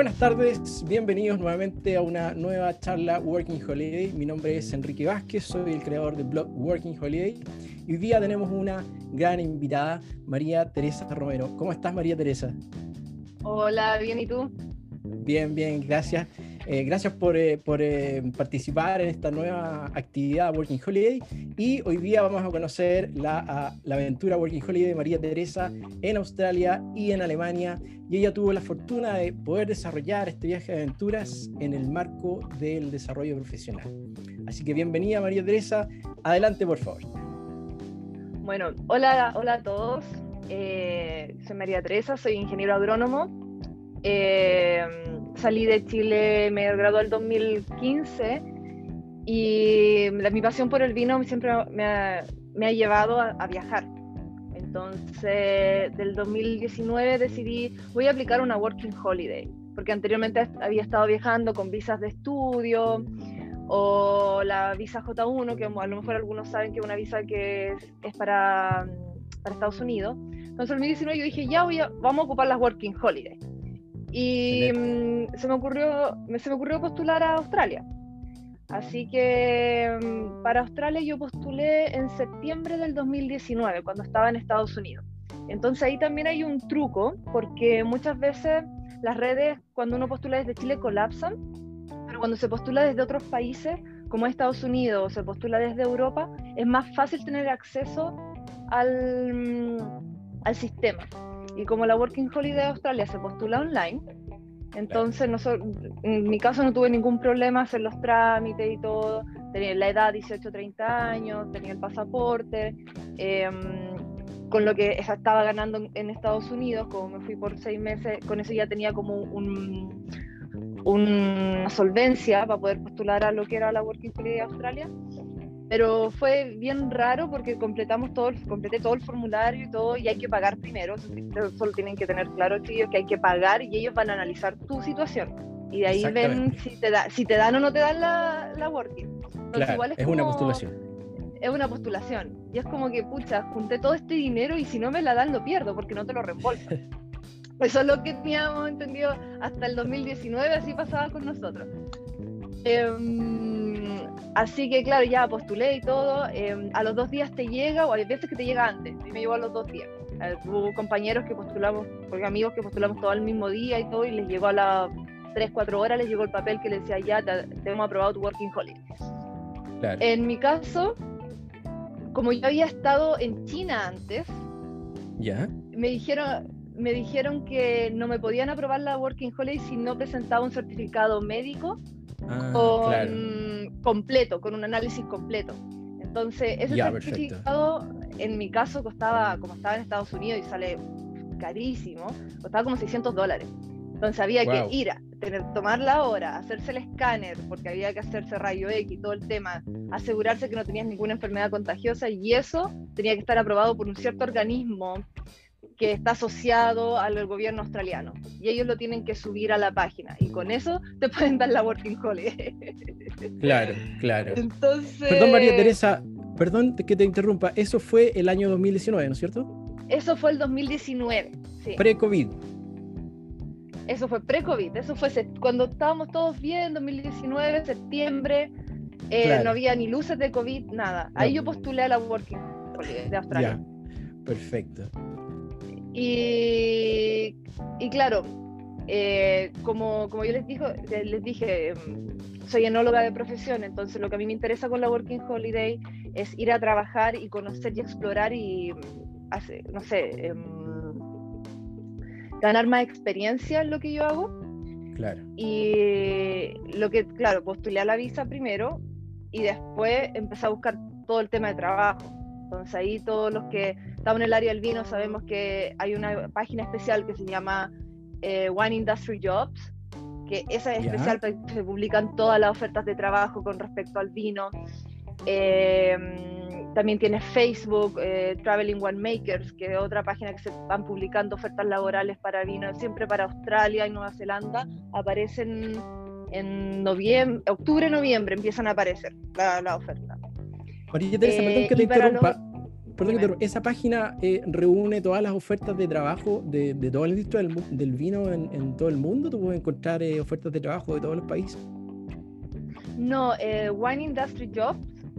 Buenas tardes, bienvenidos nuevamente a una nueva charla Working Holiday. Mi nombre es Enrique Vázquez, soy el creador del blog Working Holiday. Y hoy día tenemos una gran invitada, María Teresa Romero. ¿Cómo estás, María Teresa? Hola, bien, ¿y tú? Bien, bien, gracias. Eh, gracias por, eh, por eh, participar en esta nueva actividad Working Holiday y hoy día vamos a conocer la, la, aventura Working Holiday de María Teresa en Australia y en Alemania y ella tuvo la fortuna de poder desarrollar este viaje de aventuras en el marco del desarrollo profesional. Así que bienvenida María Teresa, adelante por favor. Bueno, hola, hola a todos, soy María Teresa, soy ingeniero agrónomo. Eh, salí de Chile, me gradué el 2015 y mi pasión por el vino siempre me ha, llevado a, viajar. Entonces, del 2019 decidí, voy a aplicar una Working Holiday, porque anteriormente había estado viajando con visas de estudio o la visa J1, que a lo mejor algunos saben que es una visa que es, para, para, Estados Unidos. Entonces, en 2019 yo dije, ya voy a, vamos a ocupar las Working Holiday. Y mm, se, me ocurrió, se me ocurrió postular a Australia. Así que mm, para Australia yo postulé en septiembre del 2019, cuando estaba en Estados Unidos. Entonces ahí también hay un truco, porque muchas veces las redes, cuando uno postula desde Chile, colapsan, pero cuando se postula desde otros países, como Estados Unidos, o se postula desde Europa, es más fácil tener acceso al, mm, al sistema. Y como la Working Holiday de Australia se postula online, entonces en mi caso no tuve ningún problema hacer los trámites y todo. Tenía la edad 18-30 años, tenía el pasaporte. Em, con lo que estaba ganando en Estados Unidos, como me fui por seis meses, con eso ya tenía como un, una solvencia para poder postular a lo que era la Working Holiday de Australia pero fue bien raro porque completamos todo, completé todo el formulario y todo y hay que pagar primero, solo tienen que tener claro chicos que hay que pagar y ellos van a analizar tu situación y de ahí ven si te, da, si te dan o no te dan la, la working. claro, es, una postulación. Es una postulación y es como que, pucha, junté todo este dinero y si no me la dan lo pierdo porque no te lo reembolsan. Eso es lo que teníamos entendido hasta el 2019, así pasaba con nosotros. Eh, Así que claro, ya postulé y todo. Em, a los dos días te llega, o hay veces que te llega antes. A mí me llegó a los dos días. hubo compañeros que postulamos, porque amigos que postulamos todo el mismo día y todo, y les llegó a las 3, 4 horas, les llegó el papel que les decía, ya te, hemos aprobado tu Working Holiday. En mi caso, como yo había estado en China antes, ¿Ya? me dijeron, me dijeron que no me podían aprobar la Working Holiday si no presentaba un certificado médico ah, completo, con un análisis completo. Entonces, ese certificado en mi caso costaba, como estaba en Estados Unidos y sale carísimo, costaba como 600 dólares. Entonces había que ir a tener, tomar la hora, hacerse el escáner, porque había que hacerse rayo X y todo el tema, asegurarse que no tenías ninguna enfermedad contagiosa y eso tenía que estar aprobado por un cierto organismo que está asociado al gobierno australiano y ellos lo tienen que subir a la página y con eso te pueden dar la working holiday. Claro, claro. Entonces... Perdón María Teresa, perdón que te interrumpa, eso fue el año 2019, ¿no es cierto? Eso fue el 2019, sí. Pre-COVID. Eso fue pre-COVID, eso fue cuando estábamos todos bien, 2019, septiembre, eh, no había ni luces de COVID, nada. Ahí yo postulé a la Working Holiday de Australia. Ya. Perfecto. Y, y claro, eh, como, como yo les, dijo, les dije, mm, soy enóloga de profesión, entonces lo que a mí me interesa con la Working Holiday es ir a trabajar y conocer y explorar y, mm, no sé, em, ganar más experiencia en lo que yo hago. Claro. Y lo que, claro, postulé a la visa primero y después empecé a buscar todo el tema de trabajo. Entonces ahí todos los que estamos en el área del vino sabemos que hay una página especial que se llama eh, Wine Industry Jobs, que esa es especial se publican todas las ofertas de trabajo con respecto al vino. Em, también tiene Facebook, eh, Traveling Winemakers, que es otra página que se van publicando ofertas laborales para vino, siempre para Australia y Nueva Zelanda. Aparecen en noviembre, octubre, noviembre empiezan a aparecer la, la oferta. María Teresa, perdón que te eh, interrumpa. Perdón, esa página eh, reúne todas las ofertas de trabajo de, de toda la industria del, del vino en, en, todo el mundo. ¿Tú puedes encontrar eh, ofertas de trabajo de todos los países? No, eh, Wine Industry Jobs,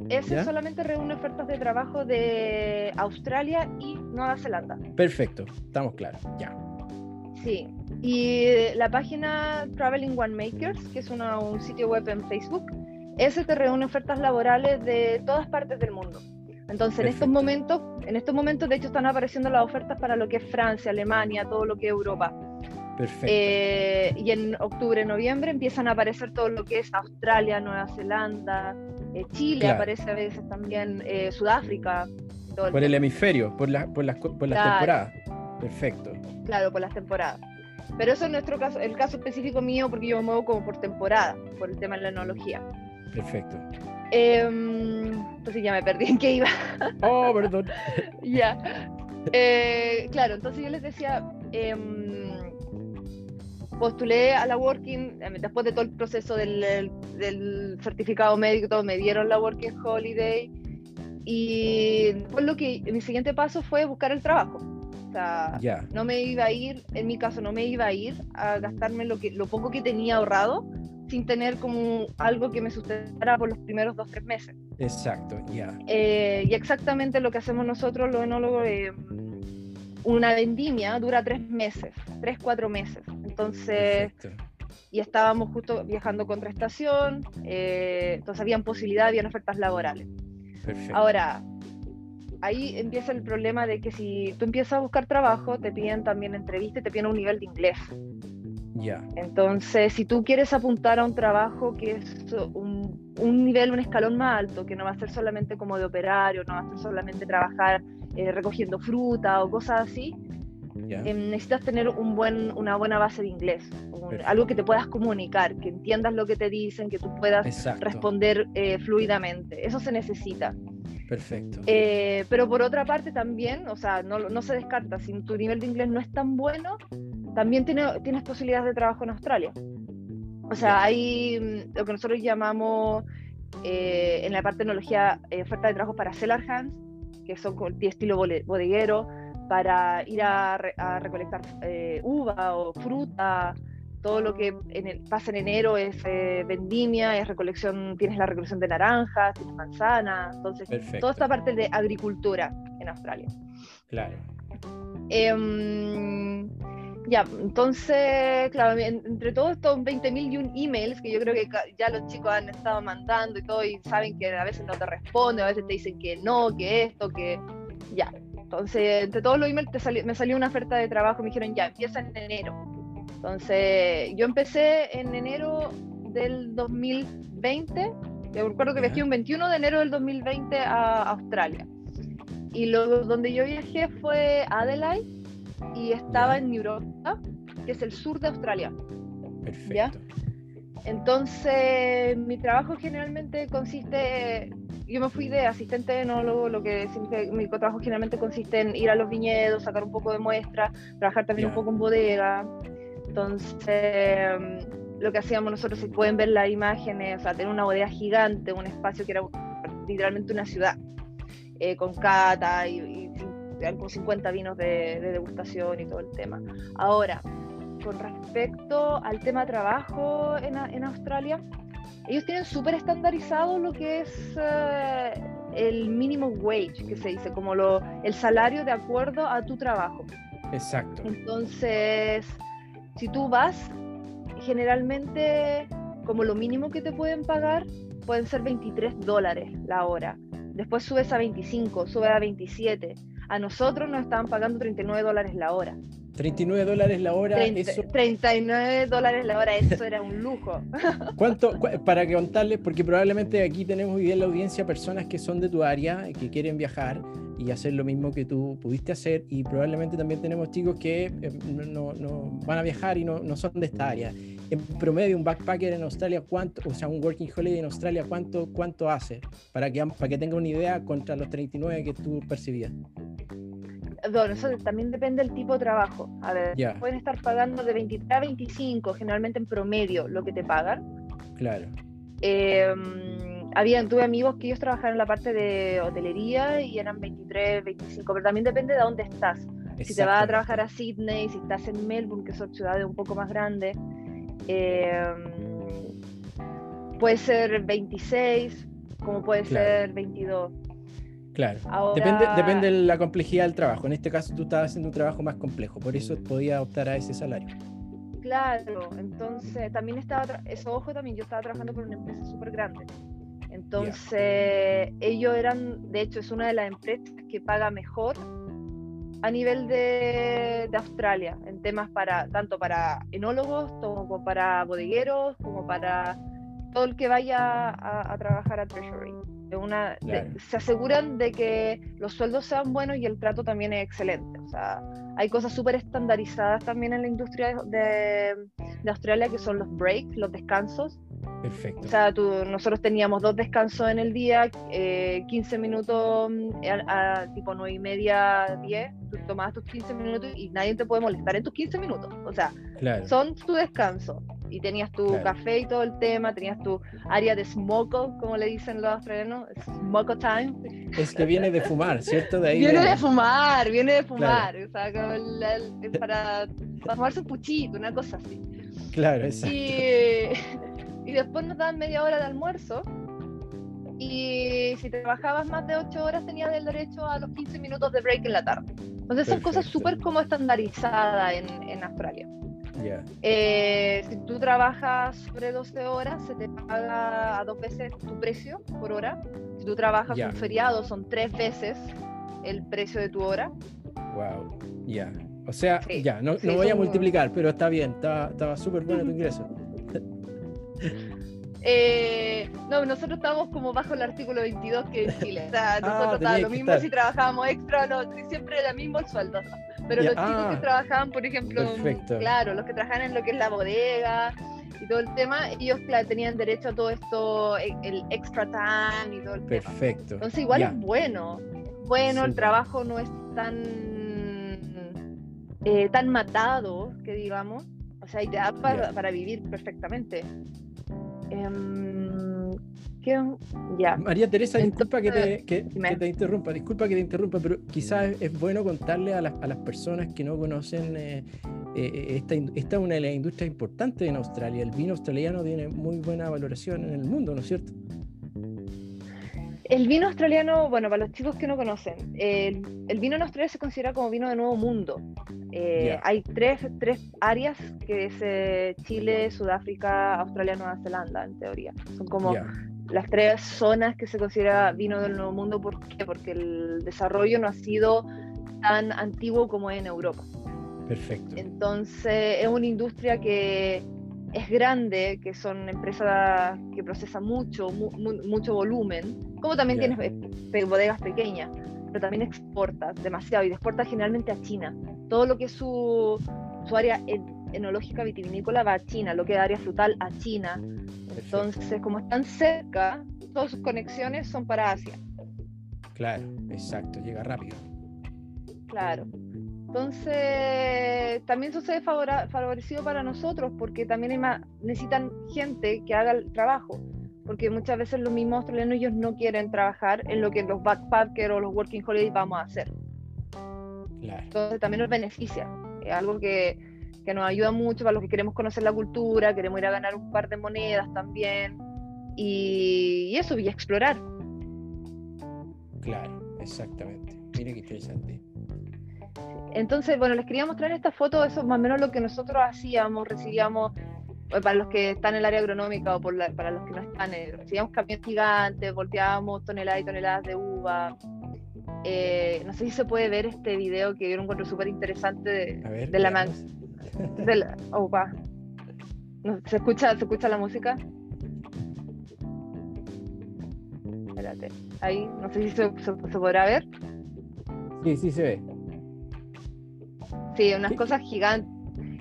ese solamente reúne ofertas de trabajo de Australia y Nueva Zelanda. Perfecto, estamos claros, ya. Sí, y la página Traveling One Makers, que es un sitio web en Facebook, ese te reúne ofertas laborales de todas partes del mundo. Entonces, en estos momentos, en estos momentos, de hecho, están apareciendo las ofertas para lo que es Francia, Alemania, todo lo que es Europa. Perfecto. Eh, y en octubre, noviembre empiezan a aparecer todo lo que es Australia, Nueva Zelanda, eh, Chile aparece a veces también, eh, Sudáfrica. por el, hemisferio, por, por las, por las temporadas. Perfecto. Claro, por las temporadas. Pero eso es nuestro caso, el caso específico mío, porque yo me muevo como por temporada, por el tema de la enología. Perfecto. Em, entonces ya me perdí en qué iba. Oh, perdón. ya. Eh, claro, entonces yo les decía, em, postulé a la Working, em, después de todo el proceso del, del certificado médico, me dieron la Working Holiday y pues lo que mi siguiente paso fue buscar el trabajo. O sea, no me iba a ir, en mi caso no me iba a ir a gastarme lo, que, lo poco que tenía ahorrado sin tener como algo que me sustentara por los primeros dos, tres meses. Exacto, ya. Eh, y exactamente lo que hacemos nosotros, los enólogos, eh, una vendimia dura tres meses, tres, cuatro meses. Entonces, y estábamos justo viajando contra estación, eh, entonces habían posibilidad, habían ofertas laborales. Perfecto. Ahora, ahí empieza el problema de que si tú empiezas a buscar trabajo, te piden también entrevista y te piden un nivel de inglés. Entonces, si tú quieres apuntar a un trabajo que es un, un, nivel, un escalón más alto, que no va a ser solamente como de operario, no va a ser solamente trabajar eh, recogiendo fruta o cosas así, em, necesitas tener un buen, una buena base de inglés, algo que te puedas comunicar, que entiendas lo que te dicen, que tú puedas responder eh, fluidamente. Eso se necesita. Perfecto. Eh, pero por otra parte también, o sea, no, no, se descarta, si tu nivel de inglés no es tan bueno, también tiene, tienes posibilidades de trabajo en Australia. O sea, hay mm, lo que nosotros llamamos eh, en la parte de tecnología eh, oferta de trabajo para seller hands, que son con estilo bodeguero, para ir a, recolectar uva o fruta, todo lo que en el, pasa en enero es eh, vendimia, es recolección, tienes la recolección de naranjas, tienes manzanas, entonces toda esta parte de agricultura en Australia. Claro. Em, ya, entonces, claro, entre todos estos 20.000 y un emails que yo creo que ya los chicos han estado mandando y todo, y saben que a veces no te responden, a veces te dicen que no, que esto, que ya. Entonces, entre todos los emails me salió una oferta de trabajo, me dijeron ya, empieza en enero entonces, yo empecé en enero del 2020, yo recuerdo que viajé un 21 de enero del 2020 a Australia. Y lo, donde yo viajé fue Adelaide y estaba en Europa, que es el sur de Australia. Perfecto. Entonces, mi trabajo generalmente consiste, yo me fui de asistente enólogo, lo que mi trabajo generalmente consiste en ir a los viñedos, sacar un poco de muestra, trabajar también un poco en bodega, entonces, lo que hacíamos nosotros, si pueden ver las imágenes, o sea, tener una bodega gigante, un espacio que era literalmente una ciudad, eh, con cata y, y, con 50 vinos de, degustación y todo el tema. Ahora, con respecto al tema trabajo en, en Australia, ellos tienen súper estandarizado lo que es eh, el minimum wage, que se dice, como lo, el salario de acuerdo a tu trabajo. Exacto. Entonces, si tú vas, generalmente como lo mínimo que te pueden pagar pueden ser 23 dólares la hora. Después subes a 25, sube a 27. A nosotros nos estaban pagando 39 dólares la hora. 39 dólares la hora. 39 dólares la hora, eso era un lujo. ¿Cuánto, para contarles, porque probablemente aquí tenemos hoy en la audiencia personas que son de tu área, que quieren viajar y hacer lo mismo que tú pudiste hacer, y probablemente también tenemos chicos que eh, no, no, van a viajar y no, no, son de esta área. En promedio, un backpacker en Australia, ¿cuánto, o sea, un working holiday en Australia, ¿cuánto, cuánto hace? Para que, para que tenga una idea contra los 39 que tú percibías bueno, eso también depende del tipo de trabajo. A ver, pueden estar pagando de 23 a 25, generalmente en promedio, lo que te pagan. Claro. Em, había, tuve amigos que ellos trabajaron en la parte de hotelería y eran 23, 25, pero también depende de dónde estás. Si te vas a trabajar a Sydney, si estás en Melbourne, que son ciudades un poco más grandes, eh, puede ser 26, como puede ser 22. Claro, depende, depende de la complejidad del trabajo. En este caso tú estabas haciendo un trabajo más complejo, por eso podía optar a ese salario. Claro, entonces también estaba, eso ojo también, yo estaba trabajando por una empresa súper grande. Entonces ellos eran, de hecho es una de las empresas que paga mejor a nivel de, de, Australia, en temas para tanto para enólogos como para bodegueros, como para todo el que vaya a, trabajar a Treasury. De una, se aseguran de que los sueldos sean buenos y el trato también es excelente. O sea, hay cosas súper estandarizadas también en la industria de, de, Australia que son los breaks, los descansos. Perfecto. O sea, tú, nosotros teníamos dos descansos en el día, 15 eh, minutos mm, a, tipo 9 y media, 10. Tú tomabas tus 15 minutos y nadie te puede molestar en tus 15 minutos. O sea, son tu descanso y tenías tu café y todo el tema, tenías tu área de smoke, como le dicen los australianos, smoke time. Es que viene de fumar, ¿cierto? De ahí viene de fumar, viene de fumar, o sea, para, para fumarse un puchito, una cosa así. Claro, exacto. Y, y después nos dan media hora de almuerzo. Y si trabajabas más de 8 horas tenías el derecho a los 15 minutos de break en la tarde. Entonces son cosas súper como estandarizadas en, en Australia. Eh, si tú trabajas sobre 12 horas, se te paga a dos veces tu precio por hora. Si tú trabajas un feriado, son tres veces el precio de tu hora. Wow, ya. O sea, ya, no, no voy a multiplicar, pero está bien, estaba súper bueno tu ingreso. Eh, no, nosotros estamos como bajo el artículo 22 que en Chile. O sea, ah, nosotros estábamos lo mismo si trabajábamos extra, no, siempre era mismo el sueldo. Pero los chicos que ah, trabajaban, por ejemplo, claro, los que trabajaban en lo que es la bodega y todo el tema, ellos claro, tenían derecho a todo esto, e, el extra time y todo el Perfecto. Entonces igual es bueno. Bueno, el trabajo no es tan, eh, tan matado, que digamos. O sea, y te da para, para vivir perfectamente. Ya. María Teresa, disculpa que, te, que, te, interrumpa, disculpa que te interrumpa, pero quizás es, bueno contarle a las, a las, personas que no conocen, eh, eh, esta, esta, es una de las industrias importantes en Australia. El vino australiano tiene muy buena valoración en el mundo, ¿no es cierto? El vino australiano, bueno, para los chicos que no conocen, el, vino en Australia se considera como vino de nuevo mundo. Eh, hay tres, tres, áreas, que es eh, Chile, Sudáfrica, Australia, Nueva Zelanda, en teoría. Son como las tres zonas que se considera vino del nuevo mundo. ¿Por qué? Porque el desarrollo no ha sido tan antiguo como en Europa. Perfecto. Entonces, es una industria que es grande, que son empresas que procesan mucho, mucho volumen, como también tienes eh, bodegas pequeñas, pero también exporta demasiado y exporta generalmente a China. Todo lo que es su, su área enológica vitivinícola va a China, lo que es área frutal a China. Entonces, como están cerca, todas sus conexiones son para Asia. Claro, exacto, llega rápido. Claro. Entonces, también ve favorecido para nosotros porque también necesitan gente que haga el trabajo. Porque muchas veces los mismos australianos ellos no quieren trabajar en lo que los backpackers o los working holidays vamos a hacer. Entonces también nos beneficia. Es algo que, que, nos ayuda mucho para los que queremos conocer la cultura, queremos ir a ganar un par de monedas también. Y, y eso, y explorar. Claro, exactamente. Mire qué interesante. Entonces, bueno, les quería mostrar esta foto, eso es más o menos lo que nosotros hacíamos, recibíamos, eh, para los que están en el área agronómica o para los que no están, eh, recibíamos camiones gigantes, volteábamos toneladas y toneladas de uva. Eh, no sé si se puede ver este video que yo lo encuentro súper interesante de, la man. De oh, ¿Se, escucha, ¿Se escucha la música? Espérate. Ahí, no sé si se, se podrá ver. Sí, sí se ve. Sí, unas cosas gigantes.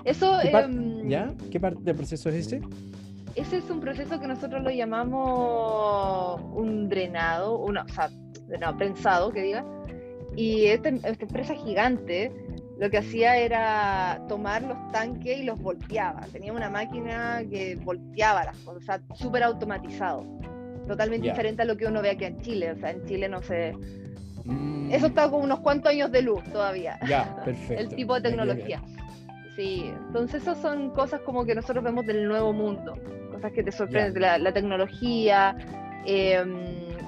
Eso. Em, ¿Ya? ¿Qué parte del proceso es ese? Ese es un proceso que nosotros lo llamamos un drenado, una, o sea, drenado, prensado, que diga. Y este, esta empresa gigante lo que hacía era tomar los tanques y los volteaba. Tenía una máquina que volteaba las cosas, o sea, súper automatizado. totalmente diferente a lo que uno ve aquí en Chile. O sea, en Chile no sé. Mm. Eso está como unos cuantos años de luz todavía. Ya, perfecto. el tipo de tecnología. Sí, entonces esas son cosas como que nosotros vemos del nuevo mundo, cosas que te sorprenden, la, la, tecnología, em,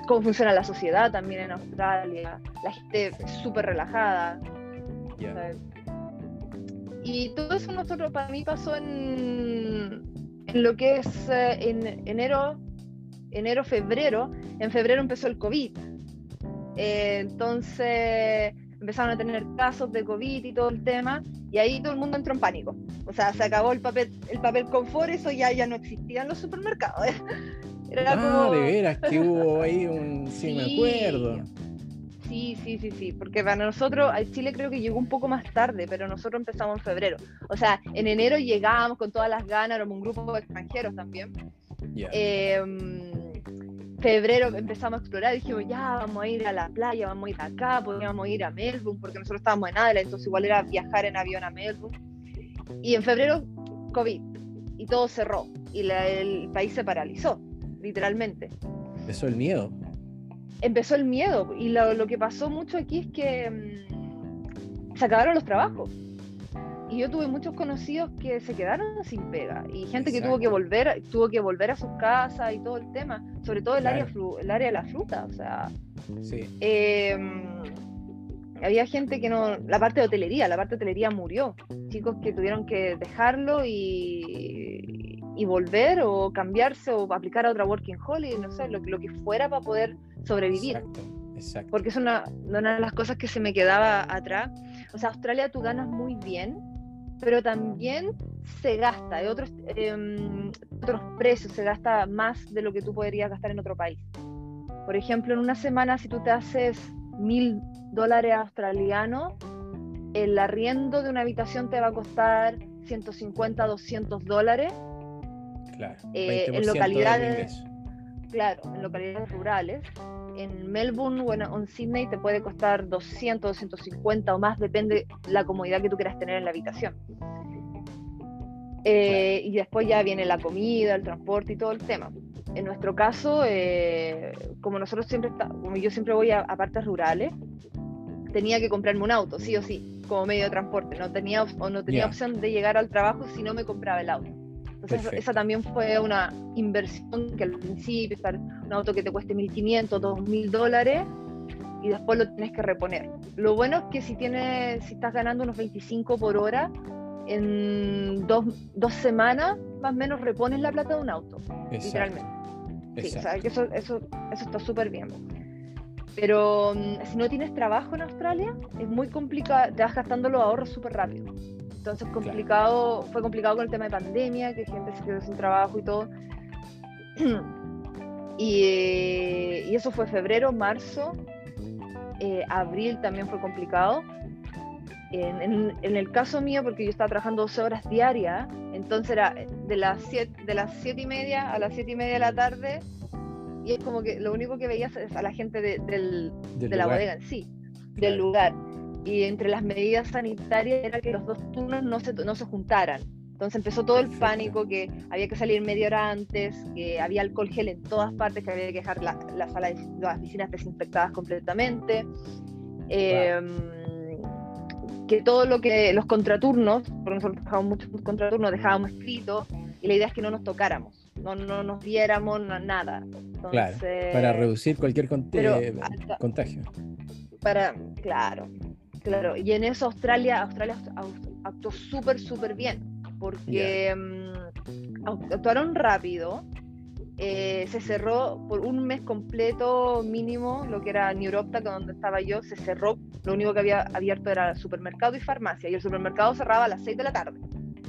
cómo funciona la sociedad también en Australia, la gente súper relajada. Y todo eso nosotros, para mí pasó en, en lo que es eh, en enero, enero, febrero. En febrero empezó el COVID. Eh, entonces empezaron a tener casos de COVID y todo el tema, y ahí todo el mundo entró en pánico. O sea, se acabó el papel, el papel confort, eso ya, ya no existía en los supermercados. Era ah, de veras que hubo ahí un... Sí, me acuerdo. Sí, sí, sí, sí, porque para nosotros, a Chile creo que llegó un poco más tarde, pero nosotros empezamos en febrero. O sea, en enero llegábamos con todas las ganas, éramos un grupo de extranjeros también. Em, febrero empezamos a explorar, dijimos, ya, vamos a ir a la playa, vamos a ir acá, podríamos ir a Melbourne, porque nosotros estábamos en Adelaide, entonces igual era viajar en avión a Melbourne. Y en febrero, COVID, y todo cerró, y el país se paralizó, literalmente. Eso el miedo empezó el miedo y lo, que pasó mucho aquí es que mm, se acabaron los trabajos. Y yo tuve muchos conocidos que se quedaron sin pega y gente que tuvo que volver, tuvo que volver a sus casas y todo el tema, sobre todo el área el área de la fruta, o sea, em, había gente que no, la parte de hotelería, la parte de hotelería murió, chicos que tuvieron que dejarlo y, y volver o cambiarse o aplicar a otra working holiday, no sé, lo, lo que fuera para poder sobrevivir. Exacto, Porque es una, una de las cosas que se me quedaba atrás. O sea, Australia tú ganas muy bien, pero también se gasta, hay otros, em, otros precios, se gasta más de lo que tú podrías gastar en otro país. Por ejemplo, en una semana, si tú te haces mil dólares australianos, el arriendo de una habitación te va a costar 150, 200 dólares. Claro. Eh, en localidades. Claro, en localidades rurales en Melbourne o en, Sydney te puede costar 200, 250 o más, depende la comodidad que tú quieras tener en la habitación. Eh, y después ya viene la comida, el transporte y todo el tema. En nuestro caso, eh, como nosotros siempre, como yo siempre voy a, partes rurales, tenía que comprarme un auto, sí o sí, como medio de transporte. No tenía, o no tenía opción de llegar al trabajo si no me compraba el auto. Entonces, esa también fue una inversión que al principio, un auto que te cueste 1.500, 2.000 dólares, y después lo tienes que reponer. Lo bueno es que si, tienes, si estás ganando unos 25 por hora, en dos, dos semanas más o menos repones la plata de un auto, literalmente. Sí, o sea, que eso, eso, eso está súper bien. Pero mm, si no tienes trabajo en Australia, es muy complicado, te vas gastando los ahorros súper rápido. Entonces complicado, fue complicado con el tema de pandemia, que gente se quedó sin trabajo y todo. Eh, y, eso fue febrero, marzo, eh, abril también fue complicado. En, el caso mío, porque yo estaba trabajando 12 horas diarias, entonces era de las 7 de las siete y media a las 7 y media de la tarde, y es como que lo único que veías es a la gente de, de la bodega en sí, del lugar y entre las medidas sanitarias era que los dos turnos no se, no se juntaran. Entonces empezó todo el pánico que había que salir media hora antes, que había alcohol gel en todas partes, que había que dejar la, la sala de las piscinas desinfectadas completamente. Em, que todo lo que los contraturnos, porque nosotros trabajábamos muchos contraturnos, dejábamos escrito y la idea es que no nos tocáramos, no, no nos viéramos nada. claro, para reducir cualquier eh, contagio. Para, claro, Claro, y en eso Australia, Australia actuó súper, súper bien, porque mm, actuaron rápido, eh, se cerró por un mes completo mínimo, lo que era Neuropta, donde estaba yo, se cerró, lo único que había abierto era supermercado y farmacia, y el supermercado cerraba a las 6 de la tarde.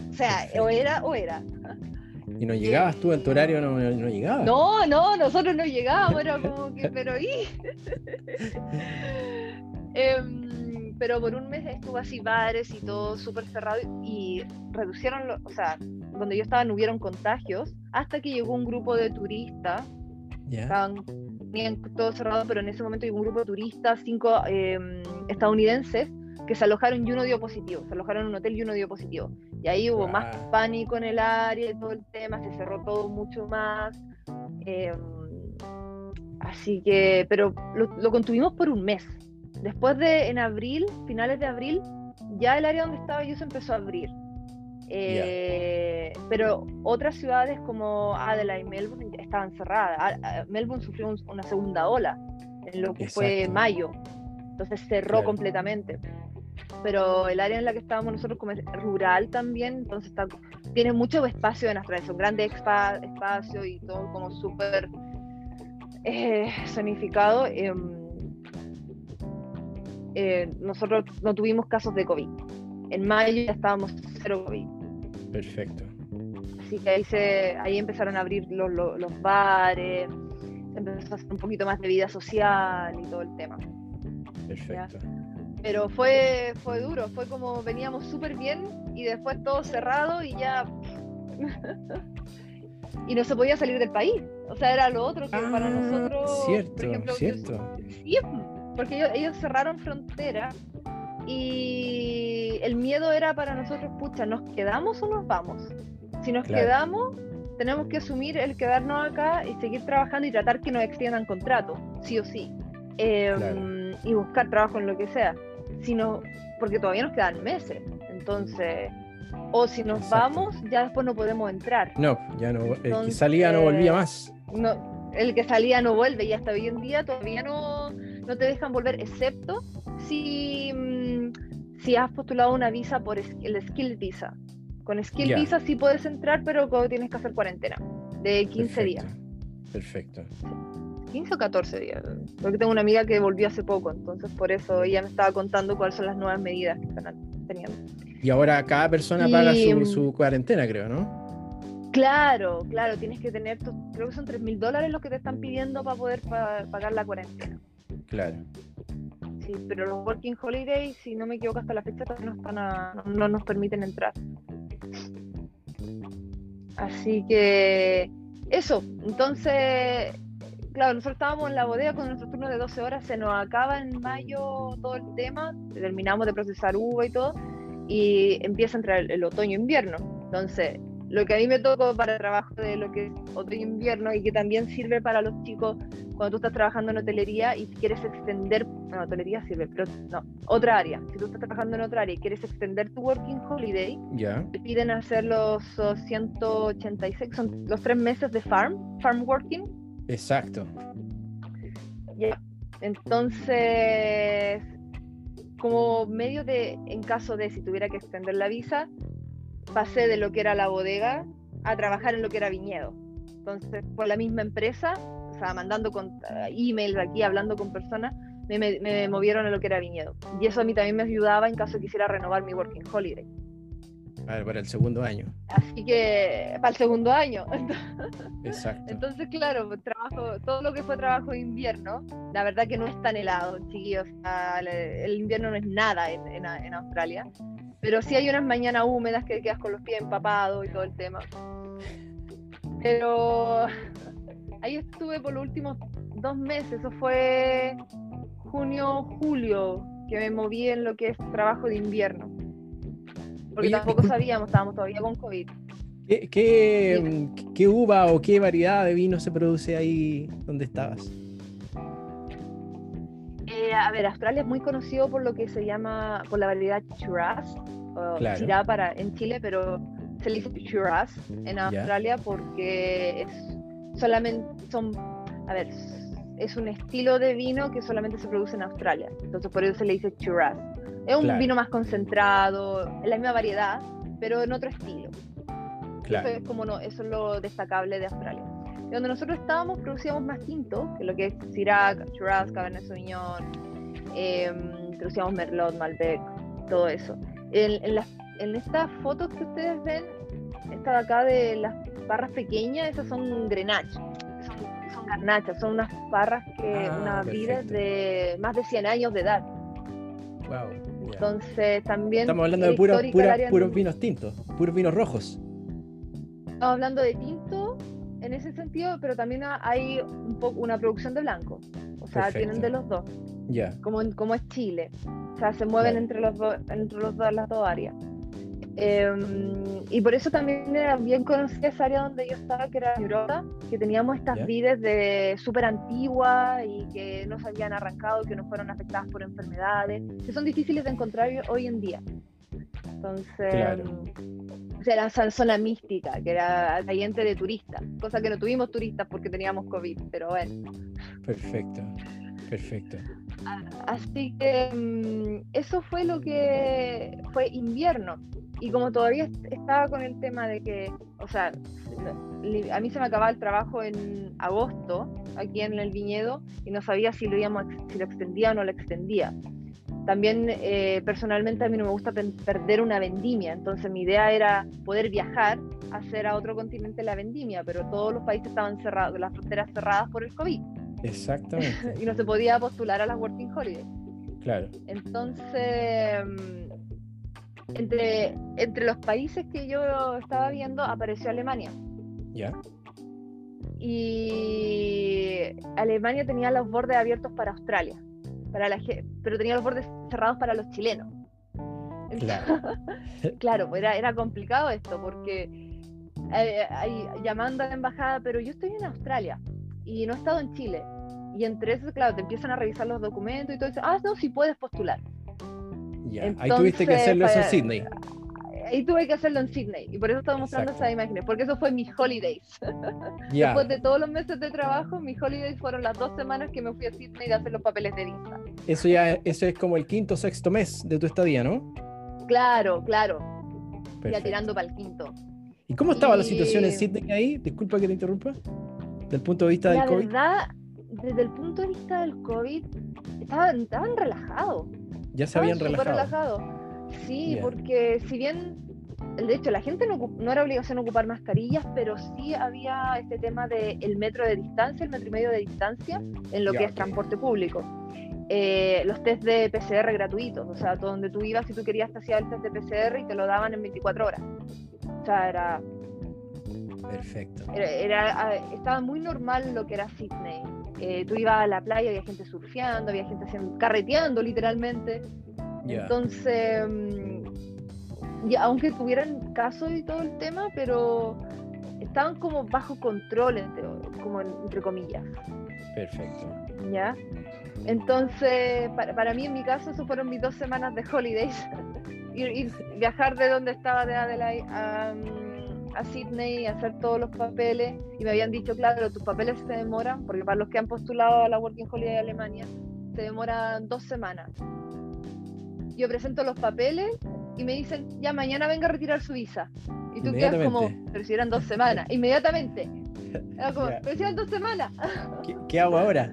O sea, o era o era. ¿Y no llegabas tú en tu horario? No, no llegabas. No, no, nosotros no llegábamos, era como que, pero ¿y? eh, pero por un mes estuvo así bares y todo súper cerrado y reducieron, o sea, donde yo estaba no hubieron contagios hasta que llegó un grupo de turistas. Estaban tenían todo cerrado, pero en ese momento llegó un grupo de turistas, cinco em, estadounidenses, que se alojaron y uno dio positivo. Se alojaron en un hotel y uno dio positivo. Y ahí hubo más pánico en el área y todo el tema, se cerró todo mucho más. Em, Así que, pero lo, contuvimos por un mes. Después de, en abril, finales de abril, ya el área donde estaba yo se empezó a abrir. Eh, pero otras ciudades como Adelaide y Melbourne estaban cerradas. Melbourne sufrió una segunda ola en lo que fue mayo. Entonces cerró completamente. Pero el área en la que estábamos nosotros como es rural también, entonces está, tiene mucho espacio en Australia, son grandes espacios y todo como súper eh, zonificado. Em, eh, nosotros no tuvimos casos de COVID. En mayo ya estábamos cero COVID. Perfecto. Así que ahí, se, ahí empezaron a abrir los, los, bares, se empezó a hacer un poquito más de vida social y todo el tema. Perfecto. Pero fue, fue duro, fue como veníamos súper bien y después todo cerrado y ya... y no se podía salir del país. O sea, era lo otro que para ah, nosotros... Cierto, por ejemplo, cierto. sí, porque ellos, ellos cerraron frontera y el miedo era para nosotros, pucha, ¿nos quedamos o nos vamos? Si nos quedamos, tenemos que asumir el quedarnos acá y seguir trabajando y tratar que nos extiendan contrato, sí o sí. Em, y buscar trabajo en lo que sea. Si porque todavía nos quedan meses. Entonces, o si nos vamos, ya después no podemos entrar. No, ya no. el que salía no volvía más. No, el que salía no vuelve y hasta hoy en día todavía no, no te dejan volver, excepto si, mm, si has postulado una visa por el Skill Visa. Con Skill Visa sí puedes entrar, pero tienes que hacer cuarentena de 15 días. Perfecto. 15 o 14 días. Porque tengo una amiga que volvió hace poco, entonces por eso ella me estaba contando cuáles son las nuevas medidas que están teniendo. Y ahora cada persona paga su, su, cuarentena, creo, ¿no? Claro, claro, tienes que tener, creo que son 3 mil dólares los que te están pidiendo para poder pagar la cuarentena. Claro. Sí, pero los Working Holidays, si no me equivoco, hasta la fecha no, no, nos permiten entrar. Así que eso, entonces, claro, nosotros estábamos en la bodega con nuestro turno de 12 horas, se nos acaba en mayo todo el tema, terminamos de procesar uva y todo, y empieza a entrar el, el otoño-invierno. Entonces, lo que a mí me tocó para el trabajo de lo que es otoño-invierno y que también sirve para los chicos cuando tú estás trabajando en hotelería y quieres extender, no, hotelería sirve, pero no, otra área. Si tú estás trabajando en otra área y quieres extender tu working holiday, te piden hacer los 186, son los tres meses de farm, farm working. Exacto. Ya, entonces, como medio de, en caso de si tuviera que extender la visa, pasé de lo que era la bodega a trabajar en lo que era viñedo. Entonces, por la misma empresa, o sea, mandando con, eh, emails aquí, hablando con personas, me, me, movieron a lo que era viñedo. Y eso a mí también me ayudaba en caso quisiera renovar mi Working Holiday. para el segundo año. Así que, para el segundo año. Exacto. Entonces, claro, trabajo, todo lo que fue trabajo de invierno, la verdad que no es tan helado, chiquillos. el, invierno no es nada en, en, en Australia. Pero sí hay unas mañanas húmedas que quedas con los pies empapados y todo el tema. Pero ahí estuve por los últimos dos meses, eso fue junio, julio, que me moví en lo que es trabajo de invierno. Porque tampoco sabíamos, estábamos todavía con COVID. ¿Qué, qué, uva o qué variedad de vino se produce ahí donde estabas? Eh, a ver, Australia es muy conocido por lo que se llama, por la variedad Shiraz, o para en Chile, pero se le dice Shiraz en Australia porque es solamente, son, a ver, es un estilo de vino que solamente se produce en Australia, entonces por eso se le dice Shiraz. Es un vino más concentrado, es la misma variedad, pero en otro estilo. Eso es como no, eso es lo destacable de Australia. Donde nosotros estábamos producíamos más tinto, que lo que es Syrah, Shiraz, Cabernet Sauvignon, eh, producíamos Merlot, Malbec, todo eso. En, en, estas fotos que ustedes ven, esta de acá de las barras pequeñas, esas son grenache, son, son garnachas, son unas barras que, ah, unas vidas de más de 100 años de edad. Wow. Entonces también... Estamos hablando de puros, puros vinos tintos, puros vinos rojos. Estamos hablando de tinto en ese sentido, pero también hay un poco una producción de blanco. O sea, tienen de los dos. Ya. Como, como es Chile. O sea, se mueven entre, los entre los dos, las dos áreas. Em, y por eso también era bien conocida esa área donde yo estaba, que era Europa, que teníamos estas vides de súper antiguas y que no se habían arrancado, que no fueron afectadas por enfermedades, que son difíciles de encontrar hoy en día. Entonces, era esa zona mística, que era atrayente de turistas, cosa que no tuvimos turistas porque teníamos COVID, pero bueno. Perfecto, perfecto. Así que mm, eso fue lo que fue invierno. Y como todavía estaba con el tema de que, o sea, a mí se me acababa el trabajo en agosto aquí en el viñedo y no sabía si lo, íbamos, si lo extendía o no lo extendía. También eh, personalmente a mí no me gusta perder una vendimia, entonces mi idea era poder viajar, hacer a otro continente la vendimia, pero todos los países estaban cerrados, las fronteras cerradas por el COVID. Exactamente. y no se podía postular a las Working Holidays. Claro. Entonces, mm, entre, entre los países que yo estaba viendo apareció Alemania. Ya. Y Alemania tenía los bordes abiertos para Australia para la pero tenía los bordes cerrados para los chilenos. Claro, claro pues era, era complicado esto, porque eh, llamando a la embajada, pero yo estoy en Australia y no he estado en Chile. Y entre eso, claro, te empiezan a revisar los documentos y todo eso. Ah, no, si puedes postular. Ya, ahí tuviste que hacerlo en Sydney ahí tuve que hacerlo en Sydney y por eso estaba mostrando esas imágenes, porque eso fue mis holidays. Después de todos los meses de trabajo, mis holidays fueron las dos semanas que me fui a Sydney a hacer los papeles de visa. Eso ya eso es como el quinto o sexto mes de tu estadía, ¿no? Claro, claro. Ya tirando para el quinto. ¿Y cómo estaba la situación en Sydney ahí? Disculpa que te interrumpa. Desde el punto de vista del COVID. La verdad, desde el punto de vista del COVID, estaban, estaban relajados. Ya se habían relajado. relajado. Sí, porque si bien, de hecho, la gente no, no, era obligación ocupar mascarillas, pero sí había este tema del el metro de distancia, el metro y medio de distancia en lo que es transporte público. Eh, los test de PCR gratuitos, o sea, donde tú ibas si tú querías te hacía el test de PCR y te lo daban en 24 horas. O sea, era... Perfecto. Era, ah, estaba muy normal lo que era Sydney. Eh, tú ibas a la playa, había gente surfeando, había gente carreteando literalmente. Entonces, mm, y aunque tuvieran caso y todo el tema, pero estaban como bajo control, entre, como entre comillas. Perfecto. ¿Ya? Entonces, para, para, mí, en mi caso, eso fueron mis dos semanas de holidays. y, viajar de donde estaba de Adelaide a, mm, a Sydney, hacer todos los papeles. Y me habían dicho, claro, tus papeles se demoran, porque para los que han postulado a la Working Holiday de Alemania, se demoran dos semanas yo presento los papeles y me dicen, ya mañana venga a retirar su visa. Y tú quedas como, pero si eran dos semanas, inmediatamente. como, pero si eran dos semanas. ¿Qué, hago ahora?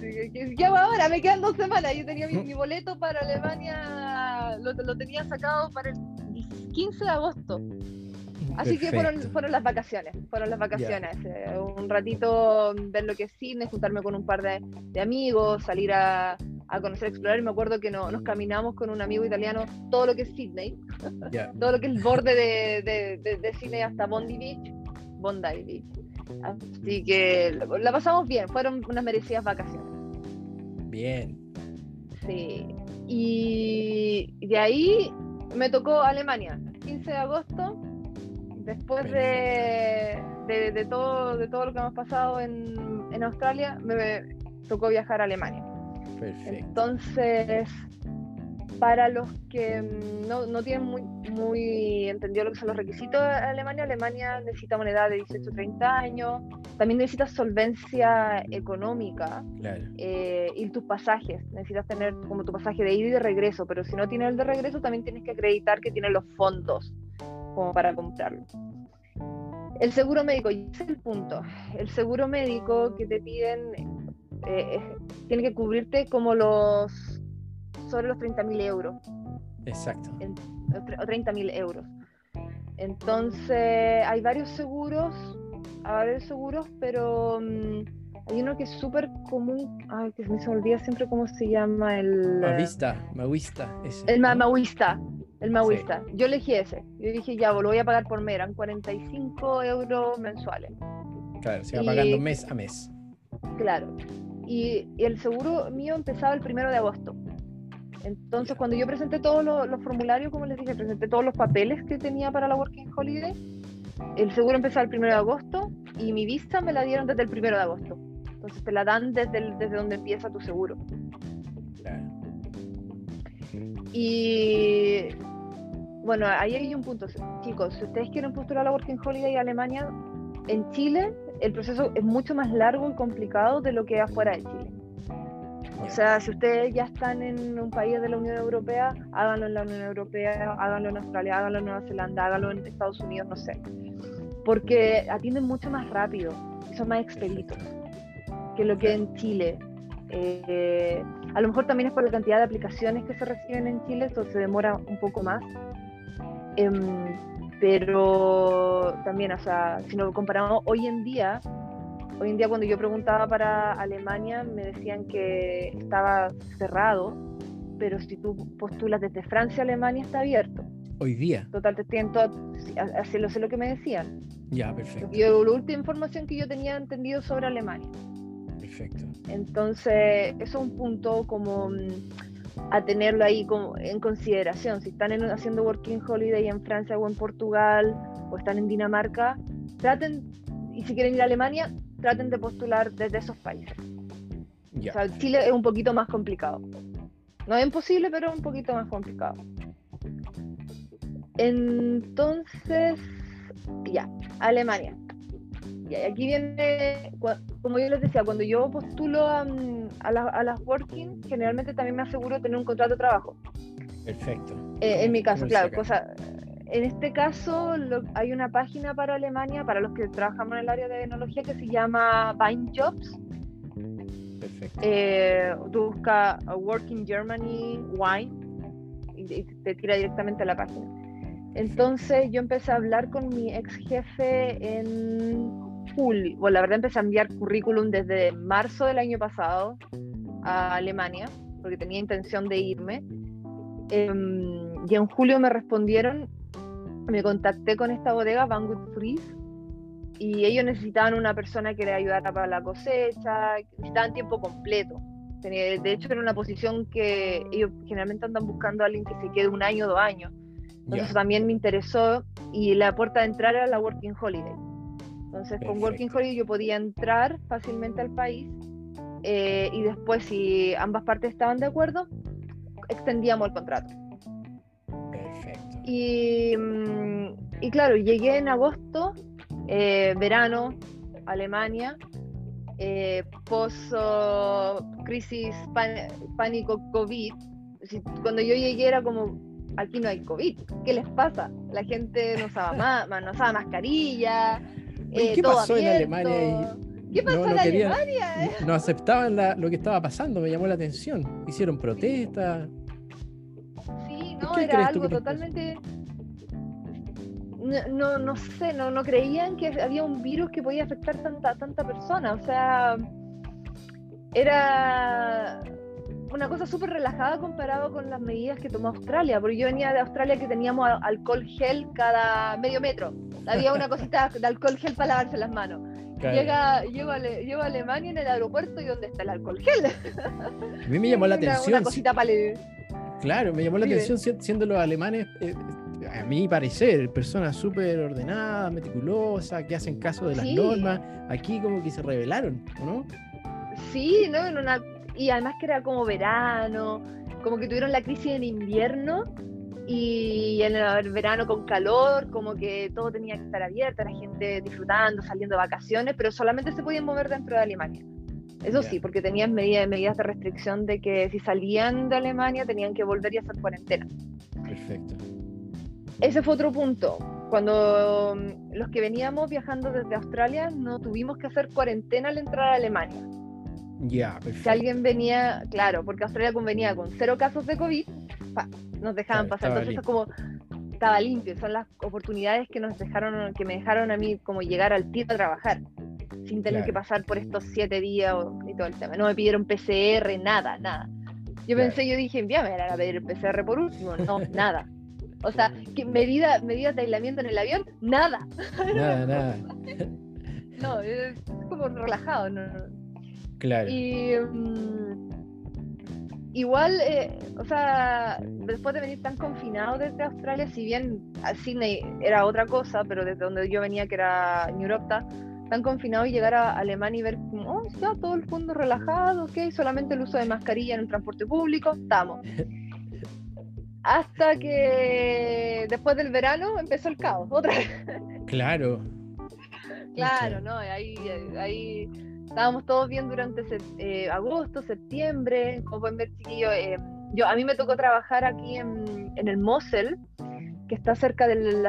¿qué, hago ahora? Me quedan dos semanas. Yo tenía mi, boleto para Alemania, lo, lo, tenía sacado para el 15 de agosto. Así que fueron, fueron las vacaciones, fueron las vacaciones. Eh, un ratito ver lo que es cine, juntarme con un par de, de amigos, salir a, a conocer, explorar. Y me acuerdo que no, nos caminamos con un amigo italiano todo lo que es Sydney, todo lo que es el borde de, de, de, Sydney hasta Bondi Beach, Bondi Beach. Así que la pasamos bien, fueron unas merecidas vacaciones. Bien. Sí. Y de ahí me tocó Alemania, 15 de agosto, después de, de, todo, de todo lo que hemos pasado en, en Australia, me tocó viajar a Alemania. Entonces, para los que mm, no, no, tienen muy, muy entendido lo que son los requisitos de Alemania, Alemania necesita una edad de 18 o 30 años, también necesitas solvencia económica eh, y tus pasajes, necesitas tener como tu pasaje de ida y de regreso, pero si no tienes el de regreso también tienes que acreditar que tienes los fondos como para comprarlo. El seguro médico, y ese es el punto, el seguro médico que te piden eh, tiene que cubrirte como los sobre los 30.000 euros. Exacto. o 30.000 euros. Entonces, hay varios seguros, hay varios seguros, pero mm, hay uno que es súper común, ay, que me se me olvida siempre cómo se llama el... Mavista, Mavista. el ma Mauista, el Mauista. Yo elegí ese. Yo dije, ya, lo voy a pagar por mes, eran 45 euros mensuales. Claro, se va pagando mes a mes. Claro y, el seguro mío empezaba el primero de agosto. Entonces, cuando yo presenté todos los, formularios, como les dije, presenté todos los papeles que tenía para la Working Holiday, el seguro empezó el 1 de agosto y mi visa me la dieron desde el 1 de agosto. Entonces, te la dan desde, desde donde empieza tu seguro. Y bueno, ahí hay un punto, chicos. Si ustedes quieren postular a la Working Holiday a Alemania, en Chile el proceso es mucho más largo y complicado de lo que es afuera de Chile. O sea, si ustedes ya están en un país de la Unión Europea, háganlo en la Unión Europea, háganlo en Australia, háganlo en Nueva Zelanda, háganlo en Estados Unidos, no sé. Porque atienden mucho más rápido y son más expeditos que lo que en Chile. Eh, a lo mejor también es por la cantidad de aplicaciones que se reciben en Chile, entonces se demora un poco más. Em, pero también, o sea, si nos comparamos hoy en día, hoy en día cuando yo preguntaba para Alemania me decían que estaba cerrado, pero si tú postulas desde Francia a Alemania está abierto. Hoy día. Total, te tienen todo, así lo sé lo que me decían. Ya, perfecto. Y la última información que yo tenía entendido sobre Alemania. Perfecto. Entonces, eso es un punto como mm, a tenerlo ahí como en consideración. Si están haciendo Working Holiday en Francia o en Portugal o están en Dinamarca, traten, y si quieren ir a Alemania, traten de postular desde esos países. O sea, Chile es un poquito más complicado. No es imposible, pero un poquito más complicado. Entonces, ya, Alemania. Y aquí viene, como yo les decía, cuando yo postulo a, las working, generalmente también me aseguro tener un contrato de trabajo. Perfecto. Eh, en mi caso, claro, cosa, en este caso hay una página para Alemania, para los que trabajamos en el área de tecnología, que se llama Bind Jobs. Perfecto. Eh, tú buscas Working Germany Wine y te tira directamente a la página. Entonces yo empecé a hablar con mi ex jefe en bueno, la verdad empecé a enviar currículum desde marzo del año pasado a Alemania, porque tenía intención de irme. Em, y en julio me respondieron, me contacté con esta bodega, Banggood Freeze, y ellos necesitaban una persona que les ayudara para la cosecha, necesitaban tiempo completo. De hecho, era una posición que ellos generalmente andan buscando a alguien que se quede un año o dos años. Entonces también me interesó y la puerta de entrar era la Working Holiday. Entonces, con Working Holiday yo podía entrar fácilmente al país eh, y después, si ambas partes estaban de acuerdo, extendíamos el contrato. Perfecto. Y, mm, y claro, llegué en agosto, eh, verano, Alemania, eh, post crisis pánico COVID. Cuando yo llegué era como, aquí no hay COVID, ¿qué les pasa? La gente no usaba, no usaba mascarilla, eh, ¿Qué pasó en Alemania? ¿Qué pasó en Alemania? No aceptaban lo que estaba pasando, me llamó la atención. Hicieron protestas. Sí, no, era algo totalmente. No, no, sé, no, no creían que había un virus que podía afectar tanta, tanta persona. O sea, era una cosa súper relajada comparado con las medidas que tomó Australia, porque yo venía de Australia que teníamos alcohol gel cada medio metro. Había una cosita de alcohol gel para lavarse las manos. Llega, llego, a, llego, a, Alemania en el aeropuerto y ¿dónde está el alcohol gel? A mí me llamó la atención. Una cosita para Claro, me llamó la atención siendo los alemanes, eh, a mi parecer, personas súper ordenadas, meticulosas, que hacen caso de las normas. Aquí como que se rebelaron, ¿no? Sí, ¿no? En una y además que era como verano, como que tuvieron la crisis en invierno y en el verano con calor, como que todo tenía que estar abierto, la gente disfrutando, saliendo de vacaciones, pero solamente se podían mover dentro de Alemania. Eso sí, porque tenían medidas, medidas de restricción de que si salían de Alemania tenían que volver y hacer cuarentena. Perfecto. Ese fue otro punto. Cuando mm, los que veníamos viajando desde Australia no tuvimos que hacer cuarentena al entrar a Alemania ya, Si alguien venía, claro, porque Australia venía con cero casos de COVID, nos dejaban pasar. Entonces, eso como estaba limpio. Son las oportunidades que nos dejaron, que me dejaron a mí como llegar al tiro a trabajar, sin tener que pasar por estos siete días y todo el tema. No me pidieron PCR, nada, nada. Yo pensé, yo dije, ya me van a pedir PCR por último. No, nada. O sea, ¿qué medida, medidas de aislamiento en el avión, nada. Nada, nada. no, es como relajado. No, Claro. Y, mm, igual, eh, o sea, después de venir tan confinado desde Australia, si bien Sydney era otra cosa, pero desde donde yo venía, que era New York, tan confinado y llegar a Alemania y ver como, oh, ya todo el mundo relajado, ok, solamente el uso de mascarilla en el transporte público, estamos. Hasta que después del verano empezó el caos, otra vez. Claro. claro, ¿no? Ahí, ahí estábamos todos bien durante eh, agosto, septiembre, como pueden ver, chiquillos. Eh, yo, a mí me tocó trabajar aquí en, en el Mosel, que está cerca, del,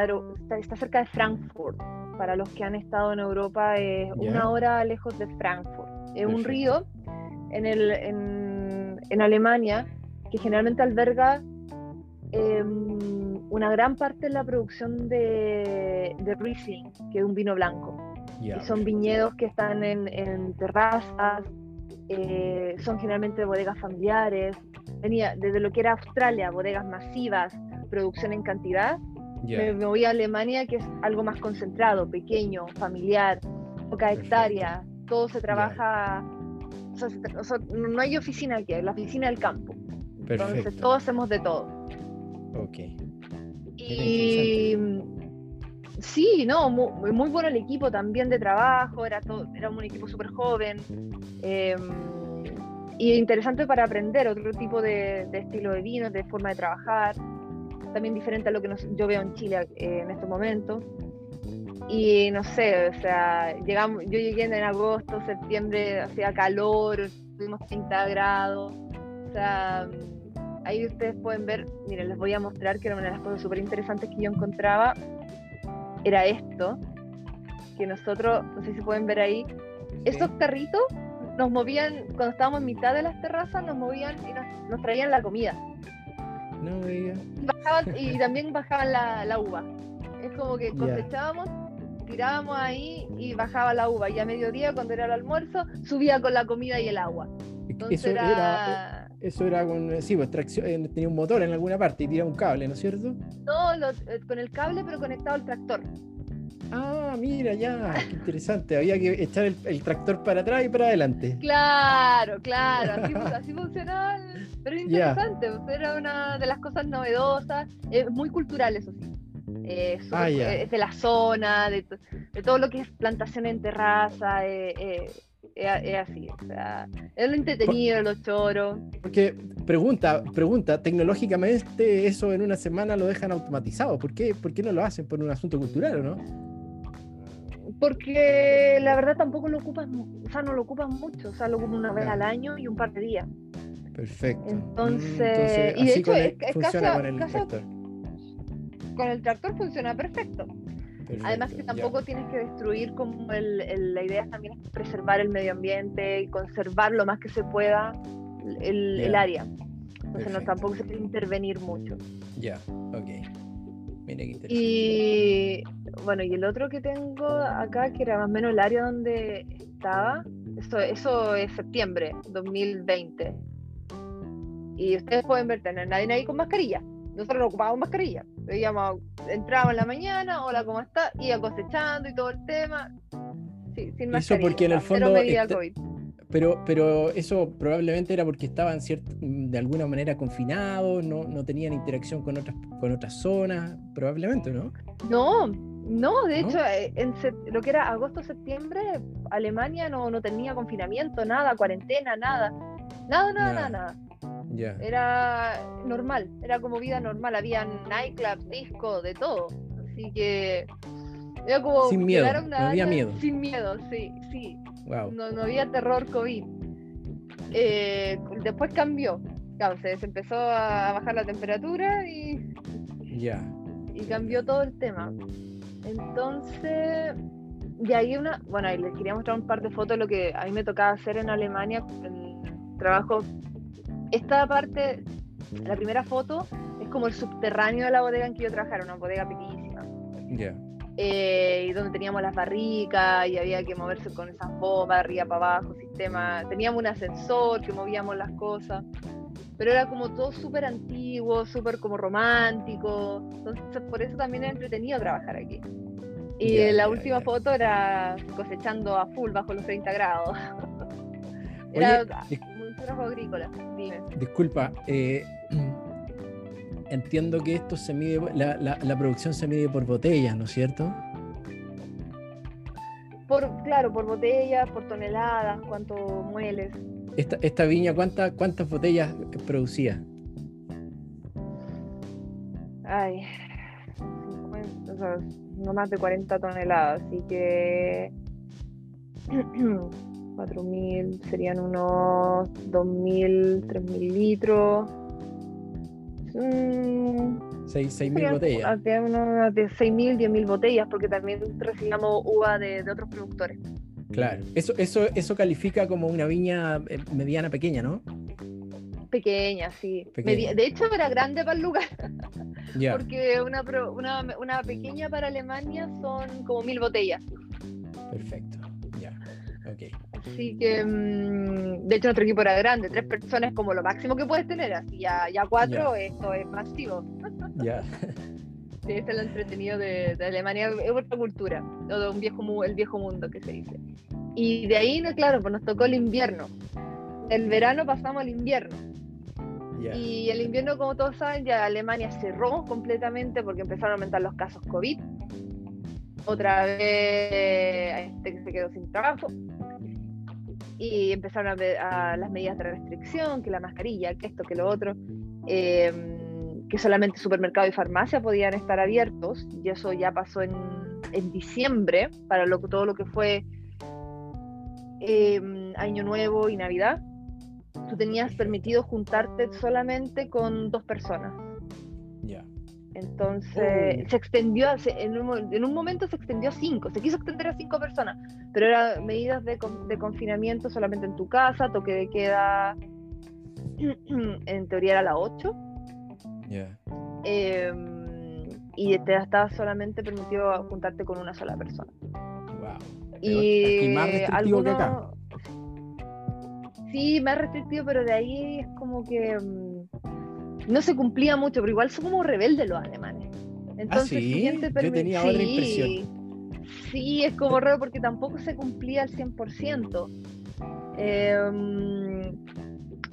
está, cerca de Frankfurt. Para los que han estado en Europa, es una hora lejos de Frankfurt. Es un río en, el, en, en, Alemania que generalmente alberga em, una gran parte de la producción de, de Riesling, que es un vino blanco son viñedos que están en, terrazas, eh, son generalmente bodegas familiares. Venía desde lo que era Australia, bodegas masivas, producción en cantidad. Me, voy a Alemania, que es algo más concentrado, pequeño, familiar, poca hectárea. Todo se trabaja. no hay oficina aquí, la oficina del campo. Entonces, todos hacemos de todo. Ok. Y Sí, no, muy, muy, bueno el equipo también de trabajo, era, todo, era un equipo súper joven eh, y interesante para aprender otro tipo de, estilo de vino, de forma de trabajar, también diferente a lo que yo veo en Chile eh, en estos momentos. Y no sé, o sea, llegamos, yo llegué en agosto, septiembre, hacía calor, tuvimos 30 grados, o sea, ahí ustedes pueden ver, miren, les voy a mostrar que era una de las cosas súper interesantes que yo encontraba era esto, que nosotros, no sé si pueden ver ahí, esos carritos nos movían, cuando estábamos en mitad de las terrazas, nos movían y nos, traían la comida. No veía. Y, también bajaban la, uva. Es como que cosechábamos, tirábamos ahí y bajaba la uva. Y a mediodía, cuando era el almuerzo, subía con la comida y el agua. eso era... Eso era con, sí, pues, tracción, eh, tenía un motor en alguna parte y tiraba un cable, ¿no es cierto? No, eh, con el cable pero conectado al tractor. Ah, mira, ya, qué interesante. Había que echar el, tractor para atrás y para adelante. Claro, claro, así, funcionaba. Pero es interesante, pues, era una de las cosas novedosas, es muy cultural, eso sí. Eh, ah, es de la zona, de, todo lo que es plantación en terraza. Eh, es, así, o sea, es lo entretenido, los choros. Porque, pregunta, pregunta, tecnológicamente eso en una semana lo dejan automatizado, ¿por qué, ¿por qué no lo hacen por un asunto cultural o no? Porque la verdad tampoco lo ocupan, o sea, no lo ocupan mucho, o sea, lo ocupan una vez al año y un par de días. Perfecto. Entonces, mm, y de hecho, es, funciona con el tractor. Con el tractor funciona perfecto. Además que tampoco tienes que destruir como el, la idea también es preservar el medio ambiente y conservar lo más que se pueda el, área. Entonces no, tampoco se puede intervenir mucho. Ya, ok. Mira qué interesante. Y bueno, y el otro que tengo acá, que era más o menos el área donde estaba, eso, eso es septiembre 2020. Y ustedes pueden ver, tener nadie ahí con mascarilla. Nosotros no ocupábamos mascarilla. Veíamos, entrábamos en la mañana, hola, ¿cómo está? Iba cosechando y todo el tema. Sí, sin mascarilla. Eso porque en el fondo. Pero, pero eso probablemente era porque estaban de alguna manera confinados, no, no tenían interacción con otras, con otras zonas, probablemente, ¿no? No, no, de hecho, eh, en lo que era agosto-septiembre, Alemania no, no tenía confinamiento, nada, cuarentena, nada. Nada, nada, nada, nada. Era normal, era como vida normal, había nightclubs, disco, de todo. Así que era como sin miedo, no había miedo. Sin miedo, sí, sí. No, no había terror COVID. Eh, después cambió, claro, se, empezó a bajar la temperatura y, ya y cambió todo el tema. Entonces, de ahí una, bueno, ahí les quería mostrar un par de fotos de lo que a mí me tocaba hacer en Alemania, en trabajo esta parte, la primera foto, es como el subterráneo de la bodega en que yo trabajaba, una bodega pequeñísima. Ya. Eh, y donde teníamos las barricas y había que moverse con esas bombas arriba para abajo, sistema. Teníamos un ascensor que movíamos las cosas, pero era como todo súper antiguo, súper como romántico. Entonces, por eso también era entretenido trabajar aquí. Y la última foto era cosechando a full bajo los 30 grados. era trabajo agrícola. Dime. Disculpa, eh, entiendo que esto se mide, la, la, la producción se mide por botellas, ¿no es cierto? Por, claro, por botellas, por toneladas, cuánto mueles. Esta, esta viña, ¿cuántas cuántas botellas producía? Ay, 50, o sea, no más de 40 toneladas, así que 4.000 serían unos 2.000, 3.000 litros. Mm, 6.000 botellas. De, unos de 6.000, 10.000 botellas, porque también recibíamos uva de, de, otros productores. Claro, eso, eso, eso califica como una viña eh, mediana pequeña, ¿no? Pequeña, sí. Pequeña. de hecho, era grande para el lugar. Yeah. Porque una, una, una, pequeña para Alemania son como mil botellas. Perfecto, ya. Okay. Así que, mmm, de hecho, nuestro equipo era grande, tres personas como lo máximo que puedes tener, así ya, ya cuatro, yeah. esto es masivo. Ya. Yeah. Sí, este es lo entretenido de, de, Alemania, es otra cultura, o de un viejo, el viejo mundo que se dice. Y de ahí, claro, pues nos tocó el invierno. El verano pasamos al invierno. Yeah. Y el invierno, como todos saben, ya Alemania cerró completamente porque empezaron a aumentar los casos COVID. Otra vez hay gente que se quedó sin trabajo. Y empezaron a, a las medidas de restricción, que la mascarilla, que esto, que lo otro. Eh, que solamente supermercado y farmacia podían estar abiertos. Y eso ya pasó en, en diciembre, para lo, todo lo que fue eh, Año Nuevo y Navidad tú tenías permitido juntarte solamente con dos personas. Ya. Entonces, se extendió, en un, en un, momento se extendió a cinco, se quiso extender a cinco personas, pero eran medidas de, de confinamiento solamente en tu casa, toque de queda, en teoría era la 8. Yeah. Eh, y te estaba solamente permitido juntarte con una sola persona. Wow. Y Aquí más restrictivo algunos, que acá. Sí, más restrictivo, pero de ahí es como que mmm, no se cumplía mucho, pero igual son como rebeldes los alemanes. Entonces, ¿Ah, sí? Yo tenía sí, otra impresión. Sí, es como raro porque tampoco se cumplía al 100%. Eh,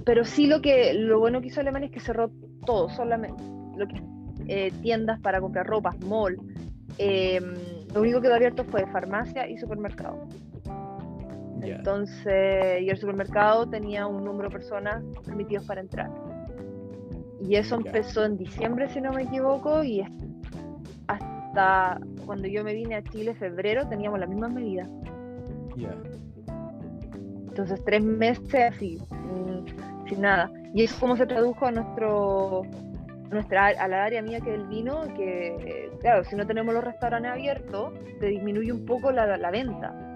pero sí lo que lo bueno que hizo Alemania es que cerró todo, solamente lo que eh, tiendas para comprar ropa, mall. Eh, lo único que quedó abierto fue farmacia y supermercado. Entonces, y el supermercado tenía un número de personas permitidos para entrar. Y eso empezó en diciembre, si no me equivoco, y hasta cuando yo me vine a Chile, febrero, teníamos las mismas medidas. Ya. Entonces, tres meses así, sin, sin nada. Y eso cómo se tradujo a nuestro nuestra a la área mía que es el vino, que claro, si no tenemos los restaurantes abiertos, te disminuye un poco la, la venta.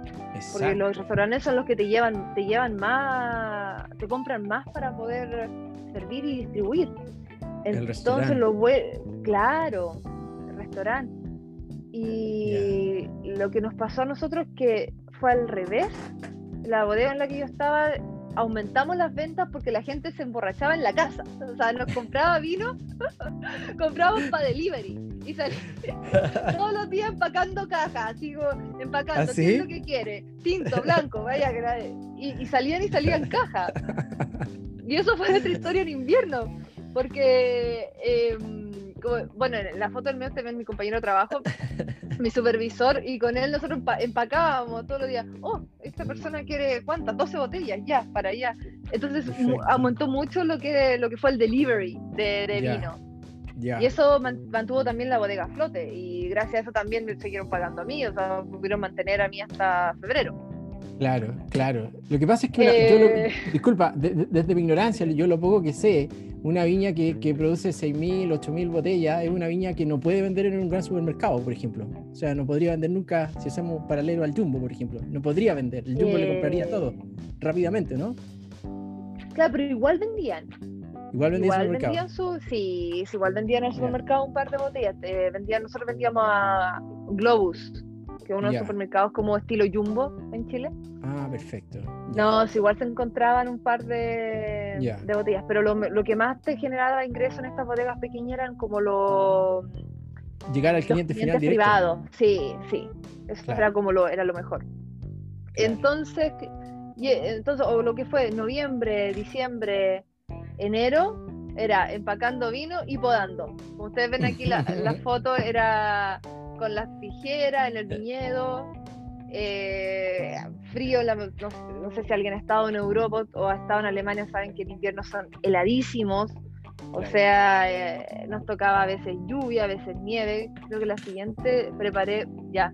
Porque los restaurantes son los que te llevan, te llevan más, te compran más para poder servir y distribuir. Entonces lo claro, el restaurante. Y lo que nos pasó a nosotros que fue al revés. La bodega en la que yo estaba aumentamos las ventas porque la gente se emborrachaba en la casa. O sea, nos compraba vino, comprábamos para delivery y salía todos los días empacando cajas, sigo empacando, ¿Ah, es lo que quiere? Tinto, blanco, vaya y, y salían y salían cajas. Y eso fue nuestra historia en invierno, porque, eh, bueno, en la foto del medio también mi compañero de trabajo, mi supervisor, y con él nosotros empa- empacábamos todos los días, oh, esta persona quiere, ¿cuántas? 12 botellas, ya, para allá. Entonces mu- aumentó mucho lo que, lo que fue el delivery de, vino. Y eso man- mantuvo también la bodega a flote, y gracias a eso también me siguieron pagando a mí, o sea, me pudieron mantener a mí hasta febrero. Claro, claro. Lo que pasa es que, la- yo lo- Eh. disculpa, de- de- desde mi ignorancia, yo lo poco que sé, una viña que, que produce 6.000, 8.000 botellas es una viña que no puede vender en un gran supermercado, por ejemplo. O sea, no podría vender nunca, si hacemos paralelo al Jumbo, por ejemplo. No podría vender. El Jumbo le compraría todo rápidamente, ¿no? Claro, pero igual vendían. Igual vendía en Igual supermercado. vendían su, sí, igual vendían en el supermercado un par de botellas. Eh, vendían, nosotros vendíamos a Globus, que uno de los supermercados como estilo Jumbo en Chile. Ah, perfecto. No, igual se encontraban un par de, de botellas, pero lo, lo que más te generaba ingreso en estas bodegas pequeñas eran como los, Llegar al los cliente final directo. privados. Sí, sí, eso Claro. era como lo, era lo mejor. Claro. Entonces, Y entonces, o lo que fue noviembre, diciembre, enero, era empacando vino y podando. Como ustedes ven aquí la, la foto, era con las tijeras en el viñedo, eh, frío, no, sé si alguien ha estado en Europa o ha estado en Alemania, saben que en invierno son heladísimos, o sea, eh, nos tocaba a veces lluvia, a veces nieve. Creo que la siguiente preparé ya.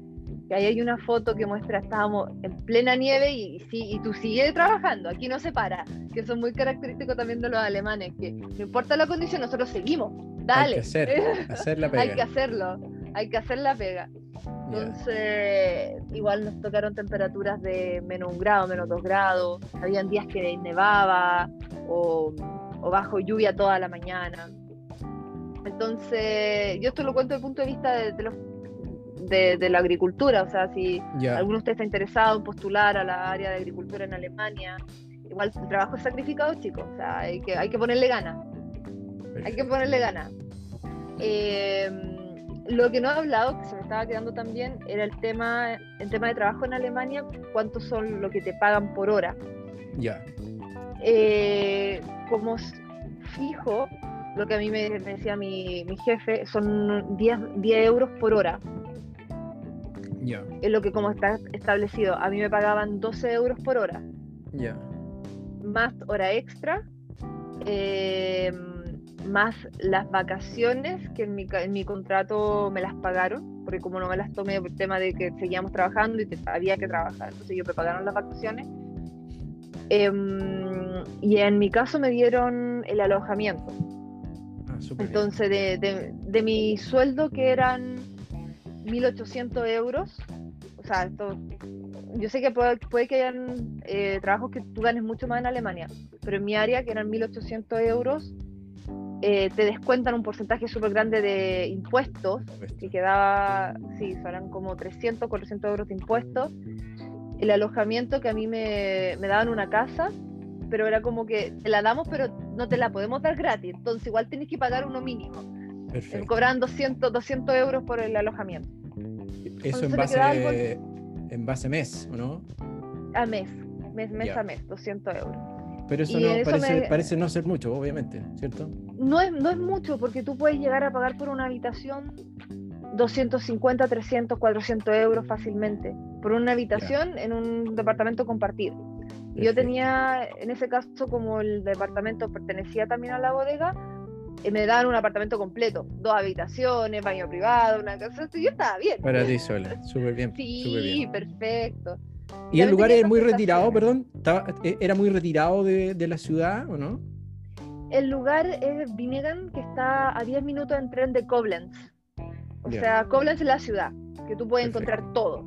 Que ahí hay una foto que muestra estábamos en plena nieve y, sí, y tú sigues trabajando, aquí no se para, que eso es muy característico también de los alemanes, que no importa la condición, nosotros seguimos, dale. Hay que hacer, la pega. hay que hacerlo, hay que hacer la pega. Entonces, igual nos tocaron temperaturas de menos un grado, menos dos grados, habían días que nevaba o o bajo lluvia toda la mañana. Entonces, yo esto lo cuento desde el punto de vista de, los, de, la agricultura, o sea, si alguno de ustedes está interesado en postular a la área de agricultura en Alemania, igual el trabajo es sacrificado, chicos, o sea, hay que, hay que ponerle ganas. Hay que ponerle ganas. Em, lo que no he hablado, que se me estaba quedando también, era el tema, el tema de trabajo en Alemania, cuántos son lo que te pagan por hora. Ya. Eh, como fijo, lo que a mí me, decía mi, jefe, son 10, euros por hora. Ya. Es lo que como está establecido. A mí me pagaban 12 euros por hora. Ya. Más hora extra. Eh, más las vacaciones que en mi, en mi contrato me las pagaron, porque como no me las tomé por el tema de que seguíamos trabajando y que había que trabajar, entonces yo me pagaron las vacaciones. Em, y en mi caso me dieron el alojamiento. Ah, Entonces, de, de, mi sueldo, que eran 1.800 euros, o sea, esto, yo sé que puede, puede que hayan eh, trabajos que tú ganes mucho más en Alemania, pero en mi área, que eran 1.800 euros, eh, te descuentan un porcentaje súper grande de impuestos, y quedaba, sí, eran como 300, 400 euros de impuestos, el alojamiento que a mí me, me daban una casa, pero era como que te la damos, pero no te la podemos dar gratis, entonces igual tienes que pagar uno mínimo. Perfecto. Cobran 200, 200 euros por el alojamiento. Eso en base, en base mes, ¿o no? A mes, mes, mes a mes, 200 euros. Pero eso, no, parece, parece, no ser mucho, obviamente, ¿cierto? No es, no es mucho, porque tú puedes llegar a pagar por una habitación 250, 300, 400 euros fácilmente por una habitación en un departamento compartido. Yo tenía, en ese caso, como el departamento pertenecía también a la bodega, eh, me daban un apartamento completo, dos habitaciones, baño privado, una casa. Yo estaba bien. Para ti sola, súper bien. Sí, perfecto. ¿Y el lugar es muy retirado, perdón? Eh, ¿Era muy retirado de, de, la ciudad o no? El lugar es Vinegan, que está a 10 minutos en tren de Koblenz. O sea, Koblenz es la ciudad, que tú puedes encontrar todo.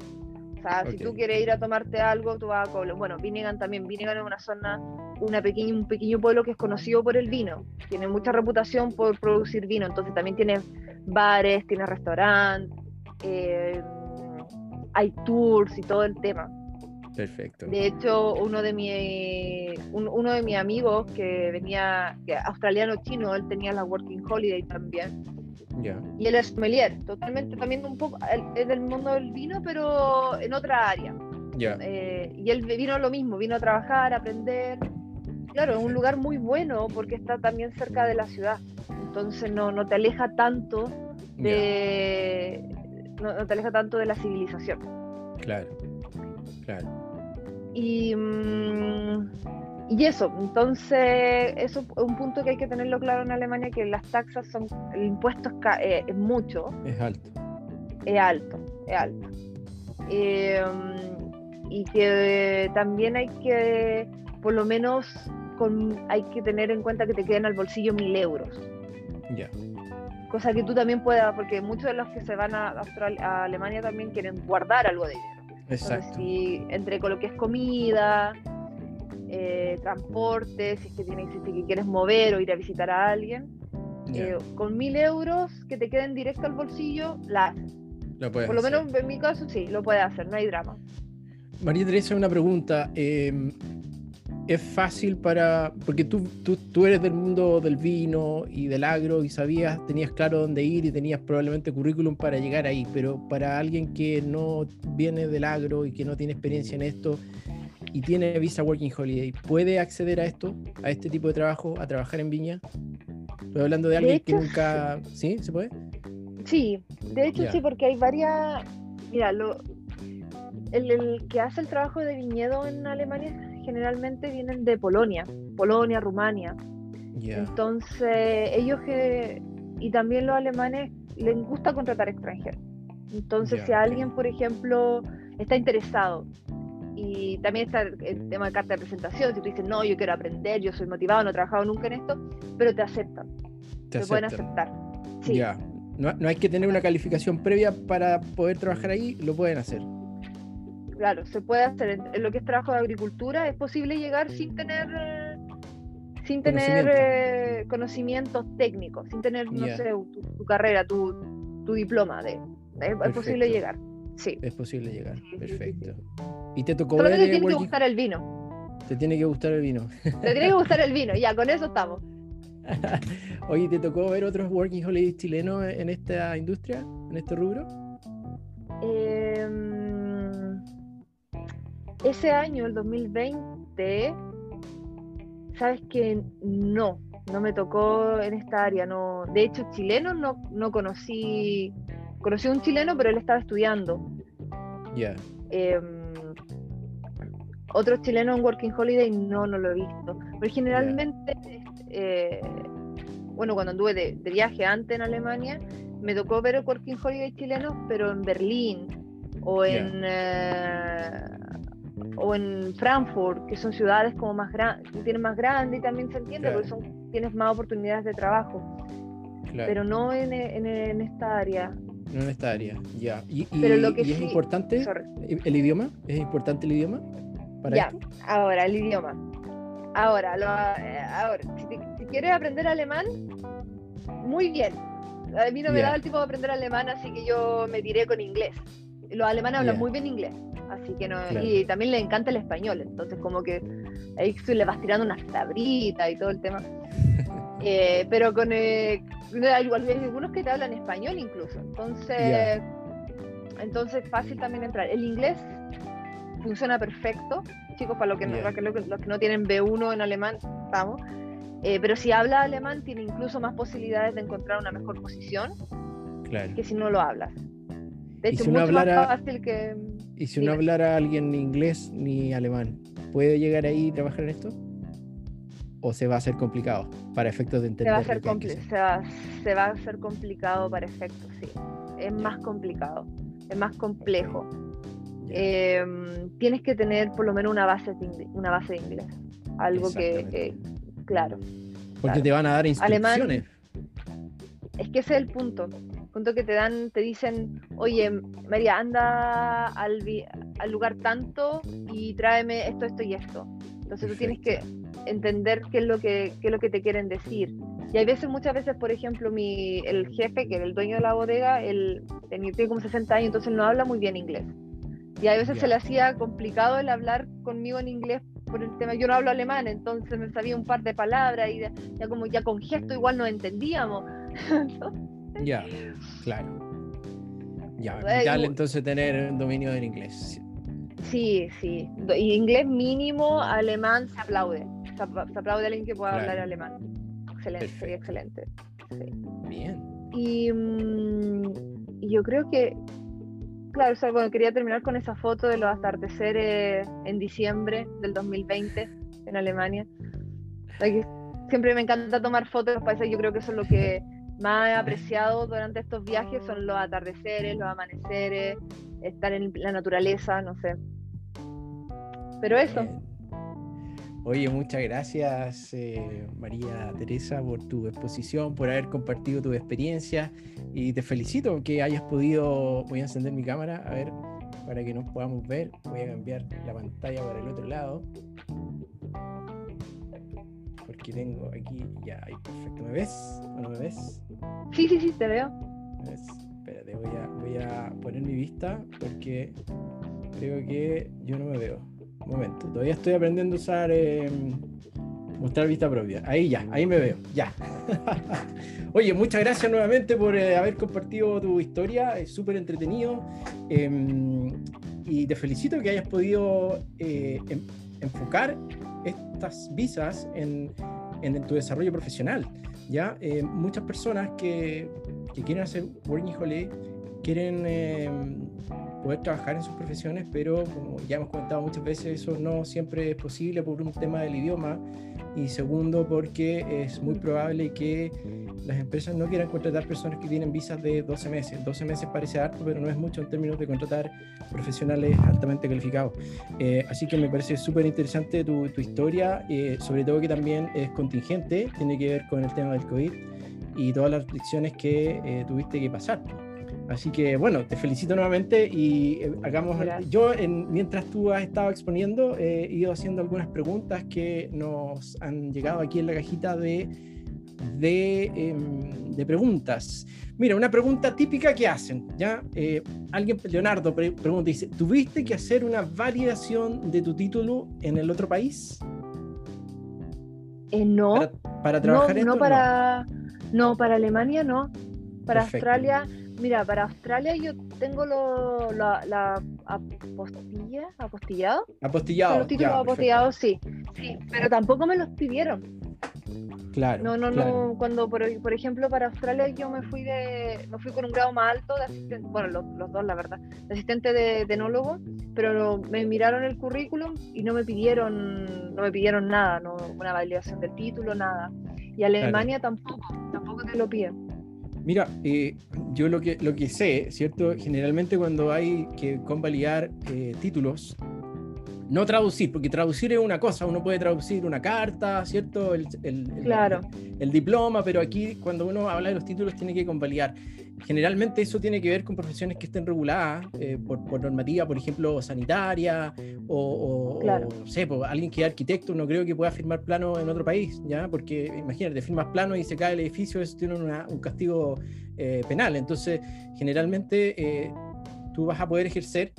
O sea, si tú quieres ir a tomarte algo, tú vas a Koblenz. Bueno, Vinegan también. Vinegan es una zona, una pequeña, un pequeño pueblo que es conocido por el vino. Tiene mucha reputación por producir vino. Entonces también tiene bares, tiene restaurantes, eh, hay tours y todo el tema. Perfecto. De hecho, uno de mi, uno de mis amigos que venía, australiano chino, él tenía la Working Holiday también y él es sommelier, totalmente también un poco, es del mundo del vino, pero en otra área. Eh, y él vino lo mismo, vino a trabajar, a aprender. Claro, es un lugar muy bueno porque está también cerca de la ciudad. Entonces no, no te aleja tanto de. No, te aleja tanto de la civilización. Claro, claro. Y. Mm, y eso, entonces, eso es un punto que hay que tenerlo claro en Alemania, que las taxas son, el impuesto es, eh, mucho. Es alto. Es alto, es alto. Em, y que también hay que, por lo menos, con, hay que tener en cuenta que te queden al bolsillo mil euros. Ya. Cosa que tú también puedas, porque muchos de los que se van a, a Alemania también quieren guardar algo de dinero. Exacto. si entre con lo que es comida, eh, transporte, si es que, tienes, si que quieres mover o ir a visitar a alguien, eh, con mil euros que te queden directo al bolsillo, la Por lo menos en mi caso sí, lo puedes hacer, no hay drama. María Teresa, una pregunta. Em, es fácil para, porque tú, tú, tú, eres del mundo del vino y del agro y sabías, tenías claro dónde ir y tenías probablemente currículum para llegar ahí, pero para alguien que no viene del agro y que no tiene experiencia en esto, y tiene visa Working Holiday, ¿puede acceder a esto, a este tipo de trabajo, a trabajar en Viña? Estoy hablando de alguien que nunca... ¿Sí? ¿Se puede? Sí, de hecho sí, porque hay varias... Mira, lo... el, que hace el trabajo de viñedo en Alemania generalmente vienen de Polonia, Polonia, Rumania. Entonces, ellos que... Y también los alemanes les gusta contratar extranjeros. Entonces, si alguien, por ejemplo, está interesado y también está el tema de carta de presentación, si tú dices, no, yo quiero aprender, yo soy motivado, no he trabajado nunca en esto, pero te aceptan. Te, pueden aceptar. Sí. Ya. No, no, hay que tener una calificación previa para poder trabajar ahí, lo pueden hacer. Claro, se puede hacer. En lo que es trabajo de agricultura es posible llegar sin tener sin tener eh, conocimientos técnicos, sin tener, no sé, tu, carrera, tu, tu diploma. De, es, posible llegar. Sí. Es posible llegar. Perfecto. ¿Y te tocó Solo ver, te tiene que gustar el vino. Te tiene que gustar el vino. Te tiene que gustar el vino, ya, con eso estamos. Oye, ¿te tocó ver otros Working Holidays chilenos en esta industria, en este rubro? Em, ese año, el 2020, sabes que no, no me tocó en esta área. No, de hecho, chilenos no, no conocí. Conocí a un chileno, pero él estaba estudiando. Ya. Em, otros chilenos en Working Holiday no, no lo he visto. Pero generalmente, eh, bueno, cuando anduve de, viaje antes en Alemania, me tocó ver el Working Holiday chileno, pero en Berlín o en eh, o en Frankfurt, que son ciudades como más grandes, tienen más grande y también se entiende porque son, tienes más oportunidades de trabajo. Pero no en, en, esta área. No en esta área, ya. ¿Y, Pero lo que es importante el idioma? ¿Es importante el idioma? Para ya, ahora el idioma. Ahora, eh, ahora si, quieres aprender alemán, muy bien. A mí no me da el tipo de aprender alemán, así que yo me tiré con inglés. Los alemanes hablan muy bien inglés. Así que no, y también le encanta el español, entonces como que ahí le vas tirando unas tablitas y todo el tema. Eh, pero con eh, hay algunos que te hablan español incluso, entonces entonces fácil también entrar. El inglés funciona perfecto, chicos, para, que, los que no tienen B1 en alemán, vamos. Eh, pero si habla alemán tiene incluso más posibilidades de encontrar una mejor posición que si no lo hablas. De hecho, si mucho más fácil que ¿Y si uno hablara alguien inglés ni alemán, puede llegar ahí y trabajar en esto? ¿O se va a hacer complicado para efectos de entender? Se va a hacer, se va, se va a hacer complicado para efectos, sí. Es más complicado, es más complejo. Em, tienes que tener por lo menos una base de, una base de inglés. Algo que, claro. Porque te van a dar instrucciones. es que ese es el punto punto que te dan, te dicen, oye, María, anda al, al lugar tanto y tráeme esto, esto y esto. Entonces tú tienes que entender qué es lo que, qué es lo que te quieren decir. Y hay veces, muchas veces, por ejemplo, mi, el jefe, que era el dueño de la bodega, él tenía, tiene como 60 años, entonces no habla muy bien inglés. Y a veces se le hacía complicado el hablar conmigo en inglés por el tema, yo no hablo alemán, entonces me sabía un par de palabras y ya como ya con gesto igual no entendíamos. Ya, claro. Ya, vital entonces tener un dominio del inglés. Sí, sí. Y inglés mínimo, alemán se aplaude. Se, aplaude a alguien que pueda hablar alemán. Excelente, sería excelente. Bien. Mm, y, yo creo que, claro, bueno, quería terminar con esa foto de los atardeceres en diciembre del 2020 en Alemania. Siempre me encanta tomar fotos de los países, yo creo que eso es lo que más apreciado durante estos viajes son los atardeceres, los amaneceres, estar en la naturaleza, no sé. Pero eso. Oye, muchas gracias eh, María Teresa por tu exposición, por haber compartido tu experiencia. Y te felicito que hayas podido, voy a encender mi cámara, a ver, para que nos podamos ver, voy a cambiar la pantalla para el otro lado porque tengo aquí, ya, ahí perfecto. ¿Me ves o no me ves? Sí, sí, sí, te veo. Espérate, voy a, voy a poner mi vista porque creo que yo no me veo. Un momento, todavía estoy aprendiendo a usar em, Mostrar vista propia. Ahí ya, ahí me veo. Ya. Oye, muchas gracias nuevamente por eh, haber compartido tu historia. Es súper entretenido. Em, y te felicito que hayas podido eh, em, enfocar estas visas en, en, tu desarrollo profesional. ¿ya? Eh, muchas personas que, que, quieren hacer Working Holiday quieren em, poder trabajar en sus profesiones, pero como ya hemos comentado muchas veces, eso no siempre es posible por un tema del idioma y segundo porque es muy probable que las empresas no quieran contratar personas que tienen visas de 12 meses. 12 meses parece harto, pero no es mucho en términos de contratar profesionales altamente calificados. Eh, así que me parece súper interesante tu, tu, historia, eh, sobre todo que también es contingente, tiene que ver con el tema del COVID y todas las lecciones que eh, tuviste que pasar. Así que bueno, te felicito nuevamente y eh, hagamos. Yo, en, mientras tú has estado exponiendo, he ido haciendo algunas preguntas que nos han llegado aquí en la cajita de, de, em, de preguntas. Mira, una pregunta típica que hacen, ¿ya? Eh, alguien, Leonardo, pregunta, dice, ¿tuviste que hacer una validación de tu título en el otro país? Eh, no. Para, trabajar no, no para, no. para Alemania no. Para Australia Mira, para Australia yo tengo lo, la, apostilla, apostillado. Apostillado. Los títulos apostillados, sí. Sí, pero tampoco me los pidieron. Claro. No, no, no. Cuando, por, por, ejemplo, para Australia yo me fui de, me fui con un grado más alto de asistente, bueno, los, los dos, la verdad, de asistente de, de enólogo, pero me miraron el currículum y no me pidieron, no me pidieron nada, no, una validación del título, nada. Y Alemania tampoco, tampoco te lo piden. Mira, eh, yo lo que, lo que sé, ¿cierto? Generalmente cuando hay que convalidar eh, títulos, no traducir, porque traducir es una cosa, uno puede traducir una carta, ¿cierto? El, claro. el, diploma, pero aquí cuando uno habla de los títulos tiene que convalidar. Generalmente eso tiene que ver con profesiones que estén reguladas eh, por, por, normativa, por ejemplo, sanitaria, o, no sé, pues, alguien que es arquitecto no creo que pueda firmar plano en otro país, ¿ya? Porque imagínate, firmas plano y se cae el edificio, eso tiene un castigo eh, penal. Entonces, generalmente eh, tú vas a poder ejercer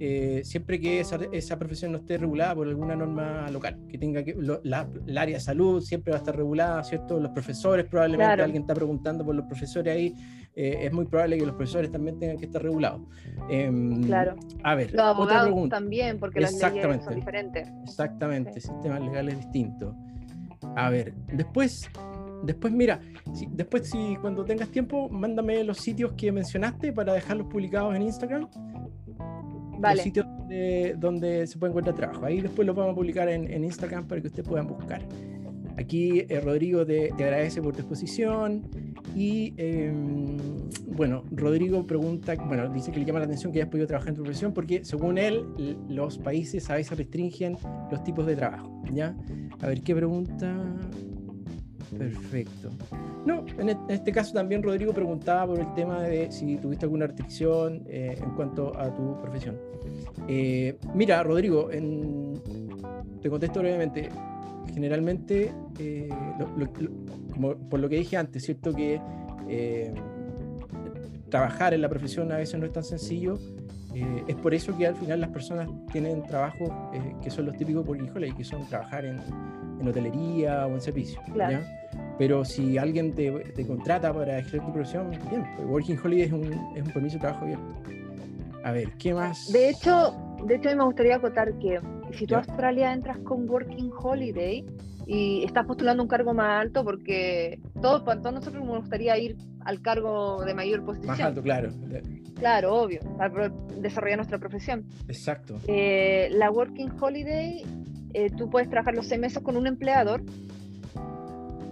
eh, siempre que esa, esa, profesión no esté regulada por alguna norma local, que tenga que, la, el área de salud siempre va a estar regulada, ¿cierto? Los profesores, probablemente alguien está preguntando por los profesores ahí, eh, es muy probable que los profesores también tengan que estar regulados. Em, claro. A ver, los abogados también, porque las leyes son diferentes. Exactamente, sistemas legales distintos. A ver, después Después, mira, si, después si cuando tengas tiempo, mándame los sitios que mencionaste para dejarlos publicados en Instagram vale. sitios donde, se puede encontrar trabajo. Ahí después lo vamos a publicar en, Instagram para que ustedes puedan buscar. Aquí eh, Rodrigo te, agradece por tu exposición y em, bueno, Rodrigo pregunta, bueno, dice que le llama la atención que hayas podido trabajar en tu profesión porque según él los países a veces restringen los tipos de trabajo, ¿ya? A ver, ¿qué pregunta? Perfecto. No, en este caso también Rodrigo preguntaba por el tema de si tuviste alguna restricción eh, en cuanto a tu profesión. Eh, mira, Rodrigo, te contesto brevemente. Generalmente, eh, como por lo que dije antes, cierto que trabajar en la profesión a veces no es tan sencillo. es por eso que al final las personas tienen trabajos que son los típicos por y que son trabajar en, hotelería o en servicio. Claro. Pero si alguien te, te contrata para ejercer tu profesión, bien, pues Working Holiday es un, es un permiso de trabajo abierto. A ver, ¿qué más? De hecho, de hecho, a mí me gustaría acotar que si tú a Australia entras con Working Holiday y estás postulando un cargo más alto, porque todos, para todos nosotros nos gustaría ir al cargo de mayor posición. Más alto, claro. Claro, obvio, para desarrollar nuestra profesión. Exacto. Eh, la Working Holiday, eh, tú puedes trabajar los seis meses con un empleador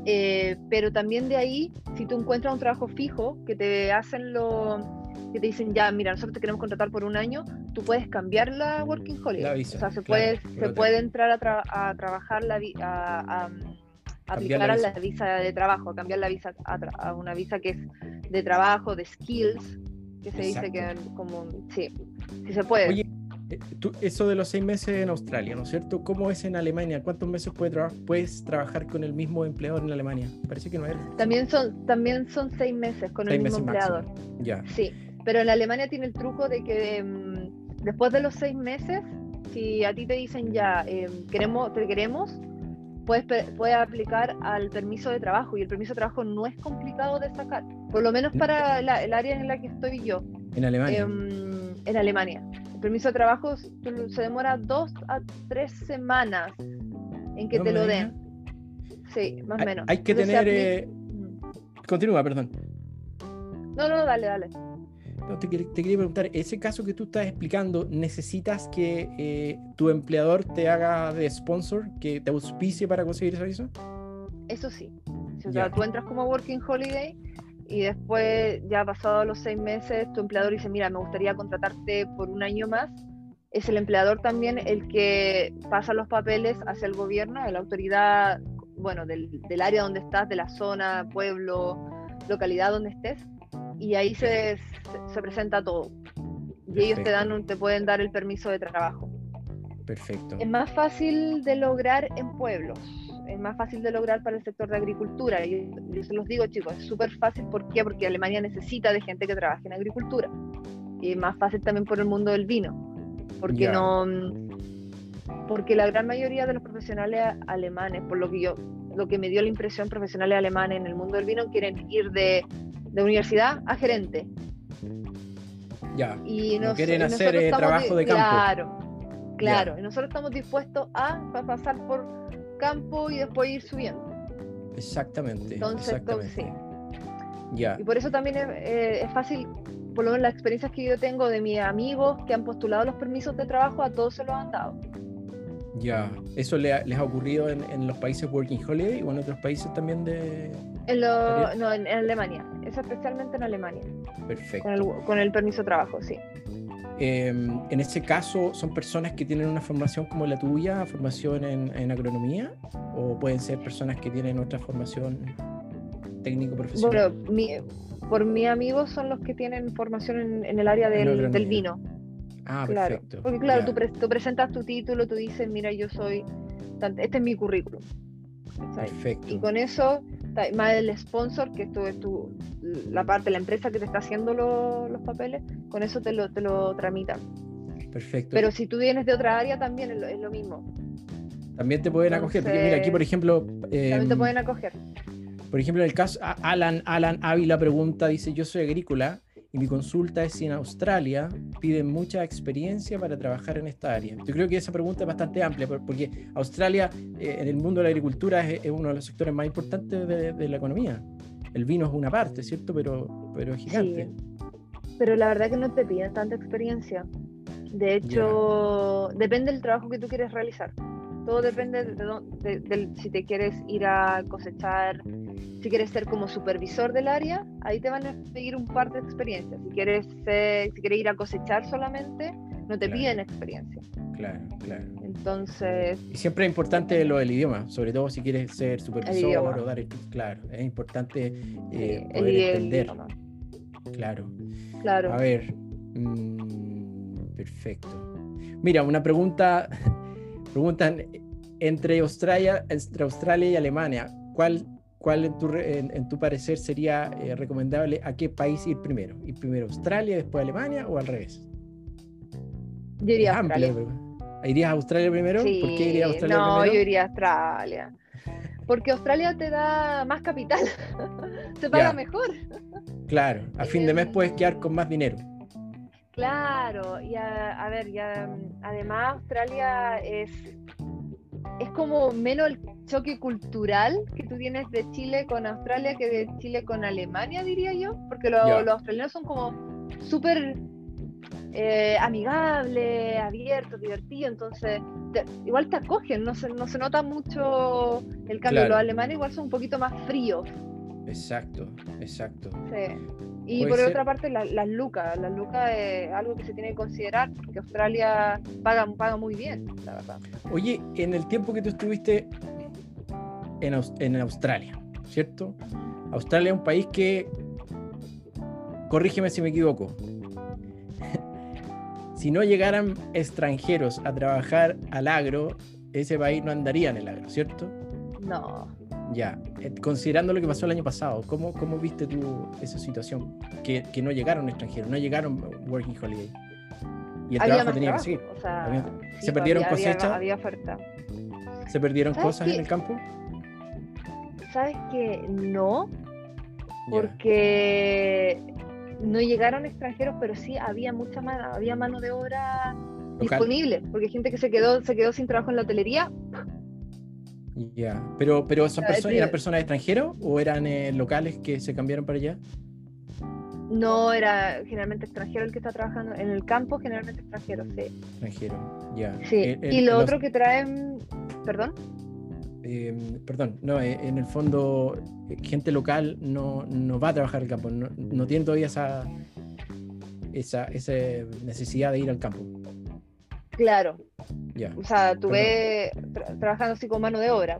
eh, pero también de ahí, si tú encuentras un trabajo fijo que te hacen lo que te dicen ya, mira, nosotros te queremos contratar por un año, tú puedes cambiar la working holiday. o sea, se puede, se puede entrar a, a trabajar la a, a, aplicar a la visa de trabajo, cambiar la visa a, una visa que es de trabajo, de skills, que se dice que como sí, sí se puede. Eh, eso de los seis meses en Australia, ¿no es cierto? ¿Cómo es en Alemania? ¿Cuántos meses puedes trabajar con el mismo empleador en Alemania? Parece que no es. También son, también son seis meses con el mismo empleador. Ya. Sí, pero en Alemania tiene el truco de que mm, después de los seis meses, si a ti te dicen ya, em, queremos, te queremos, puedes, puedes aplicar al permiso de trabajo y el permiso de trabajo no es complicado de sacar, por lo menos para el área en la que estoy yo. En Alemania. Em, en Alemania. El permiso de trabajo se demora dos a tres semanas en que te lo den. Sí, más o menos. Hay que tener... Eh, continúa, perdón. No, no, dale, dale. Te, quería preguntar, ese caso que tú estás explicando, ¿necesitas que eh, tu empleador te haga de sponsor, que te auspicie para conseguir esa visa? Eso sí. O sea, tú entras como Working Holiday y después, ya pasados los seis meses, tu empleador dice, mira, me gustaría contratarte por un año más. Es el empleador también el que pasa los papeles hacia el gobierno, a la autoridad, bueno, del, del área donde estás, de la zona, pueblo, localidad donde estés y ahí se, se, presenta todo. Y ellos te, dan te pueden dar el permiso de trabajo. Perfecto. Es más fácil de lograr en pueblos, es más fácil de lograr para el sector de agricultura. Y yo se los digo, chicos, es súper fácil. ¿Por qué? Porque Alemania necesita de gente que trabaje en agricultura. Y es más fácil también por el mundo del vino. Porque no. Porque la gran mayoría de los profesionales alemanes, por lo que yo, lo que me dio la impresión, profesionales alemanes en el mundo del vino, quieren ir de de universidad a gerente. Ya. Y no quieren hacer eh, trabajo de campo. Claro, claro. Y nosotros estamos dispuestos a, pasar por campo y después ir subiendo. Exactamente. Entonces, sí. Ya. Y por eso también eh, es, fácil, por lo menos las experiencias que yo tengo de mis amigos que han postulado los permisos de trabajo, a todos se los han dado. Ya, ¿eso les ha ocurrido en, en, los países Working Holiday o en otros países también de, en no, en, Alemania, es especialmente en Alemania. Perfecto. Con el, permiso de trabajo, sí. Em, en ese caso, ¿son personas que tienen una formación como la tuya, formación en, agronomía? ¿O pueden ser personas que tienen otra formación técnico-profesional? Bueno, por mi amigos son los que tienen formación en, el área del, del, vino. Ah, perfecto. Porque claro, tú, tú, presentas tu título, tú dices, mira, yo soy, este es mi currículum. Perfecto. Y con eso más el sponsor, que esto es tu, la parte la empresa que te está haciendo los papeles, con eso te lo, te lo tramitan. Perfecto. Pero si tú vienes de otra área, también es lo, mismo. También te pueden acoger, porque mira, aquí por ejemplo... también te em, pueden acoger. Por ejemplo, en el caso, Alan, Alan Ávila pregunta, dice, yo soy agrícola y mi consulta es si en Australia piden mucha experiencia para trabajar en esta área. Yo creo que esa pregunta es bastante amplia, porque Australia eh, en el mundo de la agricultura es, uno de los sectores más importantes de, la economía. El vino es una parte, ¿cierto? Pero, pero es gigante. Pero la verdad que no te piden tanta experiencia. De hecho, depende del trabajo que tú quieres realizar. Todo depende de, si te quieres ir a cosechar, si quieres ser como supervisor del área, ahí te van a pedir un par de experiencias. Si quieres, si quieres ir a cosechar solamente, no te piden experiencia. Claro, claro. Entonces. Y siempre es importante lo del idioma, sobre todo si quieres ser supervisor o dar. Claro, es importante eh, poder entender. Claro. Claro. A ver. Mm, perfecto. Mira, una pregunta Preguntan, entre Australia, entre Australia y Alemania, ¿cuál, cuál en, tu, en, tu parecer sería eh, recomendable a qué país ir primero? ¿Ir primero a Australia, después a Alemania o al revés? Yo iría a Australia. ¿Irías a Australia primero? ¿Por qué irías a Australia no, primero? yo iría a Australia. Porque Australia te da más capital, se paga mejor. Claro, a fin de mes em, puedes quedar con más dinero. Claro, y a, ver, ya, además Australia es, es como menos el choque cultural que tú tienes de Chile con Australia que de Chile con Alemania, diría yo, porque los australianos son como súper eh, amigables, abiertos, divertidos, entonces igual te acogen, no se, no se nota mucho el cambio. Los alemanes igual son un poquito más fríos. Exacto, exacto. Sí. Y por otra parte, las lucas. Las lucas es algo que se tiene que considerar porque Australia paga, paga muy bien, la verdad. Oye, en el tiempo que tú estuviste en, en Australia, ¿cierto? Australia es un país que, corrígeme si me equivoco, si no llegaran extranjeros a trabajar al agro, ese país no andaría en el agro, ¿cierto? No. Ya, eh, considerando lo que pasó el año pasado, ¿cómo, cómo viste tú esa situación? Que, que no llegaron extranjeros, no llegaron Working Holiday. Y el trabajo tenía que seguir. se perdieron cosechas. Había, oferta. ¿Se perdieron ¿Sabes cosas en el campo? ¿Sabes que no? Porque no llegaron extranjeros, pero sí había mucha mano, había mano de obra Local. disponible, porque gente que se quedó, se quedó sin trabajo en la hotelería. Ya, pero, pero ¿son personas, sí. eran personas extranjeras o eran eh, locales que se cambiaron para allá? No era generalmente extranjero el que está trabajando en el campo, generalmente extranjero, sí. Extranjero, ya. Sí. El- el- y lo los- otro que traen, perdón, eh, perdón, no, eh, en el fondo, eh, gente local no, no va a trabajar al campo, no, no tiene todavía esa, esa, esa necesidad de ir al campo. Claro, o sea, tuve tra- trabajando así con mano de obra,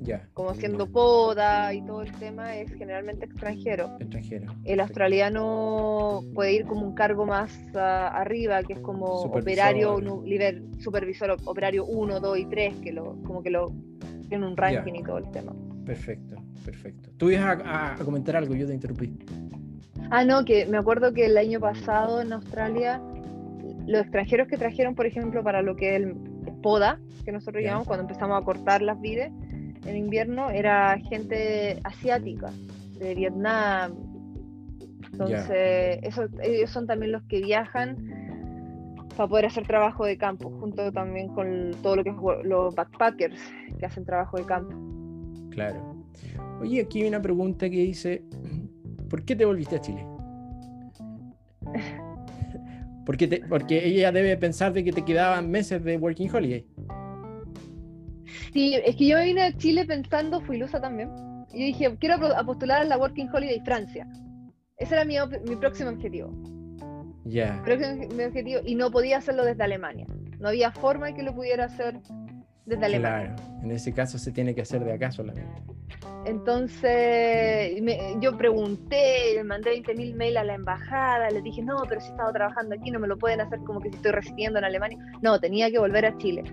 ya, como haciendo poda y todo el tema es generalmente extranjero. extranjero. El australiano puede ir como un cargo más ah, arriba, que es como Supervisor. operario, supervisor, op- operario 1, 2 y 3, que lo, como que lo tiene un ranking y todo el tema. Perfecto, perfecto. Tú ibas a, a- a comentar algo, yo te interrumpí. Ah, no, que me acuerdo que el año pasado en Australia, los extranjeros que trajeron, por ejemplo, para lo que es el poda, que nosotros llamamos cuando empezamos a cortar las vides en invierno, era gente asiática, de Vietnam. Entonces, eso, ellos son también los que viajan para poder hacer trabajo de campo, junto también con todo lo que es los backpackers que hacen trabajo de campo. Claro. Oye, aquí hay una pregunta que dice, ¿por qué te volviste a Chile? Porque, te- porque ella debe pensar de que te quedaban meses de Working Holiday. Sí, es que yo vine a Chile pensando, fui ilusa también. Y dije, quiero postular a la Working Holiday Francia. Ese era mi, mi próximo objetivo. Ya, Próximo- mi objetivo. Y no podía hacerlo desde Alemania. No había forma de que lo pudiera hacer desde Alemania. claro. En ese caso se tiene que hacer de acá solamente. Entonces, me- yo pregunté, le mandé 20.000 mails a la embajada, les dije, no, pero si he estado trabajando aquí, no me lo pueden hacer como que si estoy residiendo en Alemania. No, tenía que volver a Chile.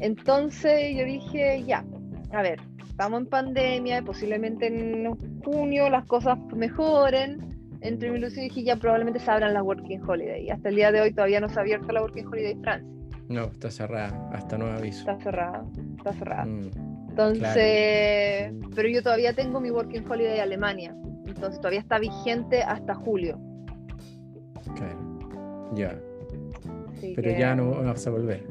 Entonces yo dije, ya, a ver, estamos en pandemia, posiblemente en junio las cosas mejoren. Entre mi ilusión dije, ya probablemente se abran las Working Holiday. Y hasta el día de hoy todavía no se ha abierto la Working Holiday Francia. No, está cerrada, hasta nuevo aviso. Está cerrada, está cerrada. Mm, Entonces, pero yo todavía tengo mi Working Holiday Alemania. Entonces todavía está vigente hasta julio. claro. Ya, Así pero que- ya no vas a volver.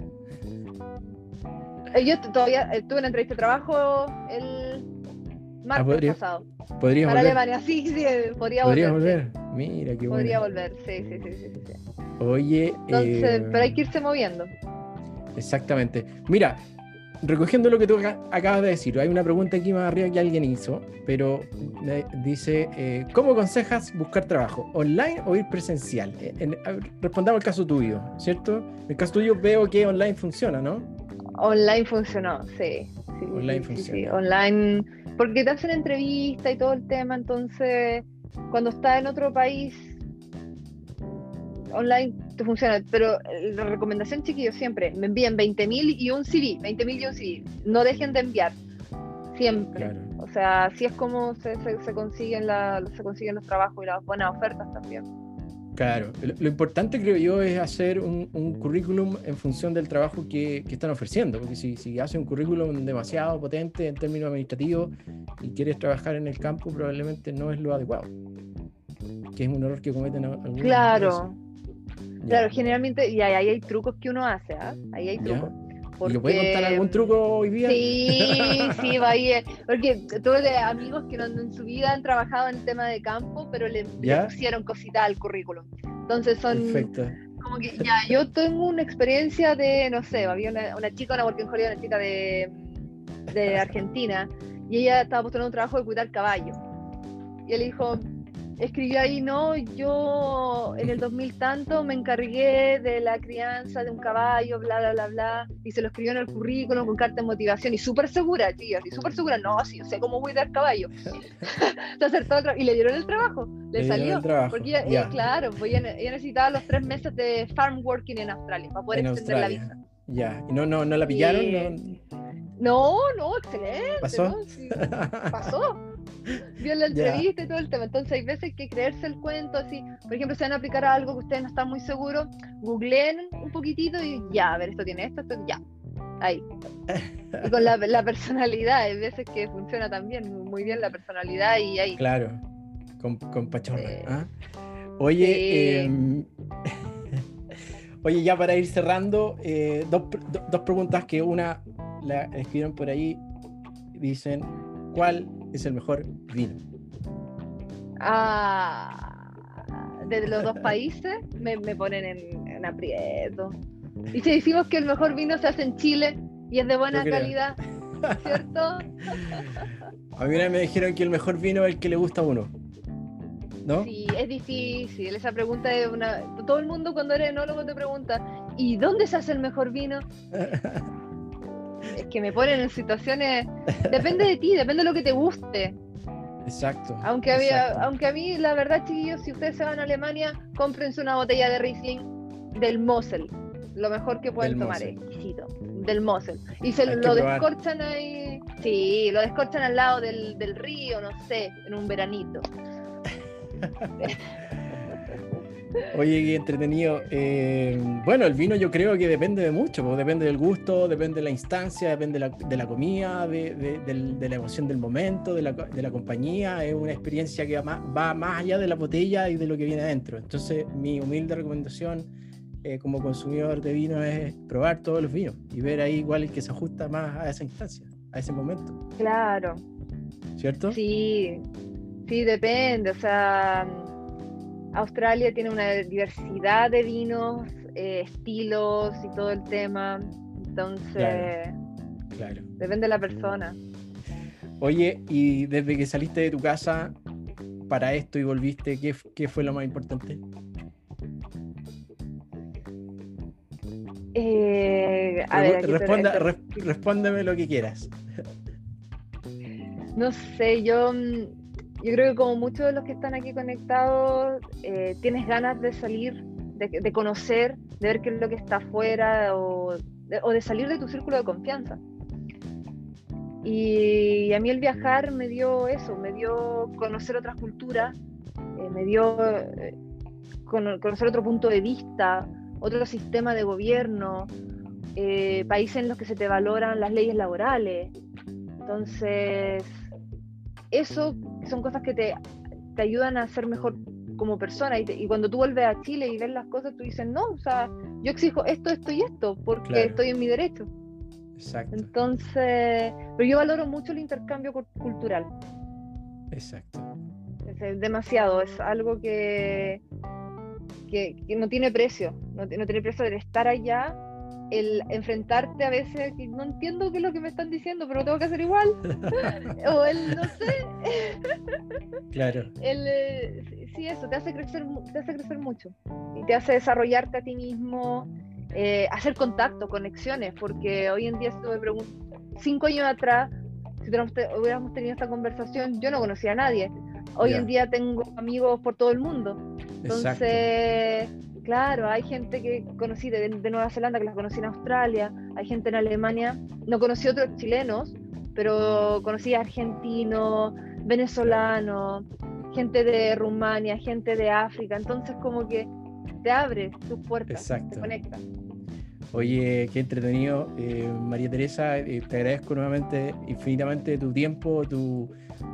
Eh, Yo todavía eh, tuve una entrevista de trabajo el martes podría- pasado. ¿Podrías Para volver? Alemania, sí, sí, eh, podría ¿Podrías volver. sí. Mira, qué Podría bueno. volver, sí, sí, sí, sí, sí. Oye, Entonces, eh, pero hay que irse moviendo. Exactamente. Mira, recogiendo lo que tú aca- acabas de decir, hay una pregunta aquí más arriba que alguien hizo, pero me dice, eh, ¿cómo aconsejas buscar trabajo? ¿Online o ir presencial? Eh, en- respondamos al caso tuyo, ¿cierto? En el caso tuyo veo que online funciona, ¿no? Online funcionó, sí. sí, Online sí, sí, sí, funciona. Online, porque te hacen entrevista y todo el tema, entonces cuando estás en otro país, online te funciona. Pero la recomendación, chiquillos, siempre, me envíen 20.000 y un CV, 20.000 y un CV. No dejen de enviar, siempre. Claro. O sea, así es como se, se, se consiguen la, se consiguen los trabajos y las buenas ofertas también. Claro, lo, lo importante creo yo es hacer un, un currículum en función del trabajo que, que están ofreciendo, porque si, si haces un currículum demasiado potente en términos administrativos y quieres trabajar en el campo, probablemente no es lo adecuado, que es un error que cometen a- algunos. Claro, claro, generalmente, y ahí, ahí hay trucos que uno hace, ¿ah? Ahí hay Ya. ¿Y lo puede contar Porque- algún truco hoy día? Sí, sí, va eh, Porque tuve amigos que no, en su vida han trabajado en tema de campo, pero le, le pusieron cositas al currículum. Entonces son Perfecto. como que ya, yo tengo una experiencia de, no sé, había una, una chica, una working holiday, una chica de, de Argentina, y ella estaba postulando un trabajo de cuidar caballo. Y él dijo, escribió ahí, no, yo en el 2000 tanto me encargué de la crianza de un caballo, bla, bla, bla, bla, y se lo escribió en el currículum con carta de motivación, y súper segura, tío, y súper segura, no, sí, yo sé cómo cuidar caballo. acertó otra- y le dieron el trabajo, le, salió. trabajo, Porque ella, eh, claro, pues ella, ella necesitaba los tres meses de farm working en Australia para poder En extender la visa. Ya, ¿y no, no, no la pillaron? Y- ¿No? No, no, excelente. ¿Pasó? ¿no? Sí, pasó. Vio la entrevista y todo el tema. Entonces hay veces que creerse el cuento así. Por ejemplo, si van a aplicar a algo que ustedes no están muy seguros, googleen un poquitito y ya, a ver, esto tiene esto, esto, ya. ahí. Y con la, la, personalidad, hay veces que funciona también muy bien la personalidad y ahí. Claro, con, con pachorra. ¿ah? Oye, em, oye, ya para ir cerrando, eh, dos, dos preguntas que una la escribieron por ahí. Dicen, ¿cuál es el mejor vino? Ah, de los dos países me, me ponen en, en, aprieto. Y si decimos que el mejor vino se hace en Chile y es de buena calidad, ¿cierto? a mí me dijeron que el mejor vino es el que le gusta a uno. ¿No? Sí, es difícil. Esa pregunta es una. Todo el mundo cuando eres enólogo te pregunta: ¿y dónde se hace el mejor vino? es que me ponen en situaciones. Depende de ti, depende de lo que te guste. Exacto. Aunque, había, aunque a mí, la verdad, chiquillos, si ustedes se van a Alemania, cómprense una botella de Riesling del Mosel. Lo mejor que pueden tomar, es exquisito. Del Mosel. Y se lo descorchan ahí. Sí, lo descorchan al lado del, del río, no sé, en un veranito. Oye, qué entretenido. Eh, bueno, el vino yo creo que depende de mucho, depende del gusto, depende de la instancia, depende de la, de la comida, de, de, la emoción del momento, de la, de la, compañía. Es una experiencia que va más, va más, allá de la botella y de lo que viene adentro. Entonces, mi humilde recomendación eh, como consumidor de vino es probar todos los vinos y ver ahí igual el que se ajusta más a esa instancia, a ese momento. Claro. ¿Cierto? Sí, sí, depende. O sea Australia tiene una diversidad de vinos, eh, estilos y todo el tema. Entonces, claro, depende de la persona. Oye, y desde que saliste de tu casa para esto y volviste, ¿qué, qué fue lo más importante? Eh, a ver, respóndeme lo que quieras. No sé, yo yo creo que como muchos de los que están aquí conectados, eh, tienes ganas de salir, de, conocer, de ver qué es lo que está afuera o de, salir de tu círculo de confianza. Y a mí el viajar me dio eso, me dio conocer otras culturas, eh, me dio eh, conocer otro punto de vista, otro sistema de gobierno, países en los que se te valoran las leyes laborales. Entonces, eso son cosas que te, te ayudan a ser mejor como persona. Y, cuando tú vuelves a Chile y ves las cosas, tú dices, no, o sea, yo exijo esto, esto y esto, porque estoy en mi derecho. Exacto. Entonces, pero yo valoro mucho el intercambio cultural. Exacto. Es, demasiado, es algo que, que, no tiene precio, no, no tiene precio de estar allá el enfrentarte a veces que no entiendo qué es lo que me están diciendo, pero tengo que hacer igual. o el no sé. claro. El, eh, sí, eso te hace crecer, te hace crecer mucho y te hace desarrollarte a ti mismo, eh, hacer contacto, conexiones, porque hoy en día si me pregunto, cinco años atrás, si hubiéramos tenido esta conversación, yo no conocía a nadie. Hoy en día tengo amigos por todo el mundo. Entonces, Claro, hay gente que conocí de, Nueva Zelanda, que la conocí en Australia, hay gente en Alemania, no conocí otros chilenos, pero conocí argentinos, venezolanos, gente de Rumania, gente de África, entonces como que te abre tus puertas, te conecta. Oye, qué entretenido. Eh, María Teresa, eh, te agradezco nuevamente infinitamente tu tiempo, tu,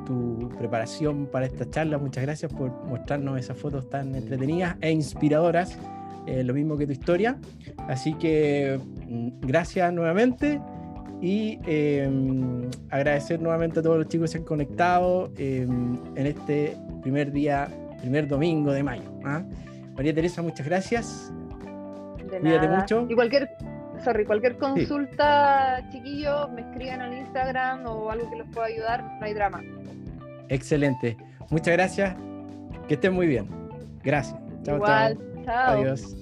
tu, preparación para esta charla. Muchas gracias por mostrarnos esas fotos tan entretenidas e inspiradoras, eh, lo mismo que tu historia. Así que mm, gracias nuevamente y em, agradecer nuevamente a todos los chicos que se han conectado em, en este primer día, primer domingo de mayo. ¿ah? María Teresa, muchas gracias. Cuídate mucho. Y cualquier, sorry, cualquier consulta, chiquillos, me escriban al Instagram o algo que los pueda ayudar, no hay drama. Excelente. Muchas gracias. Que estén muy bien. Gracias. Chao, chao. Chao. Adiós.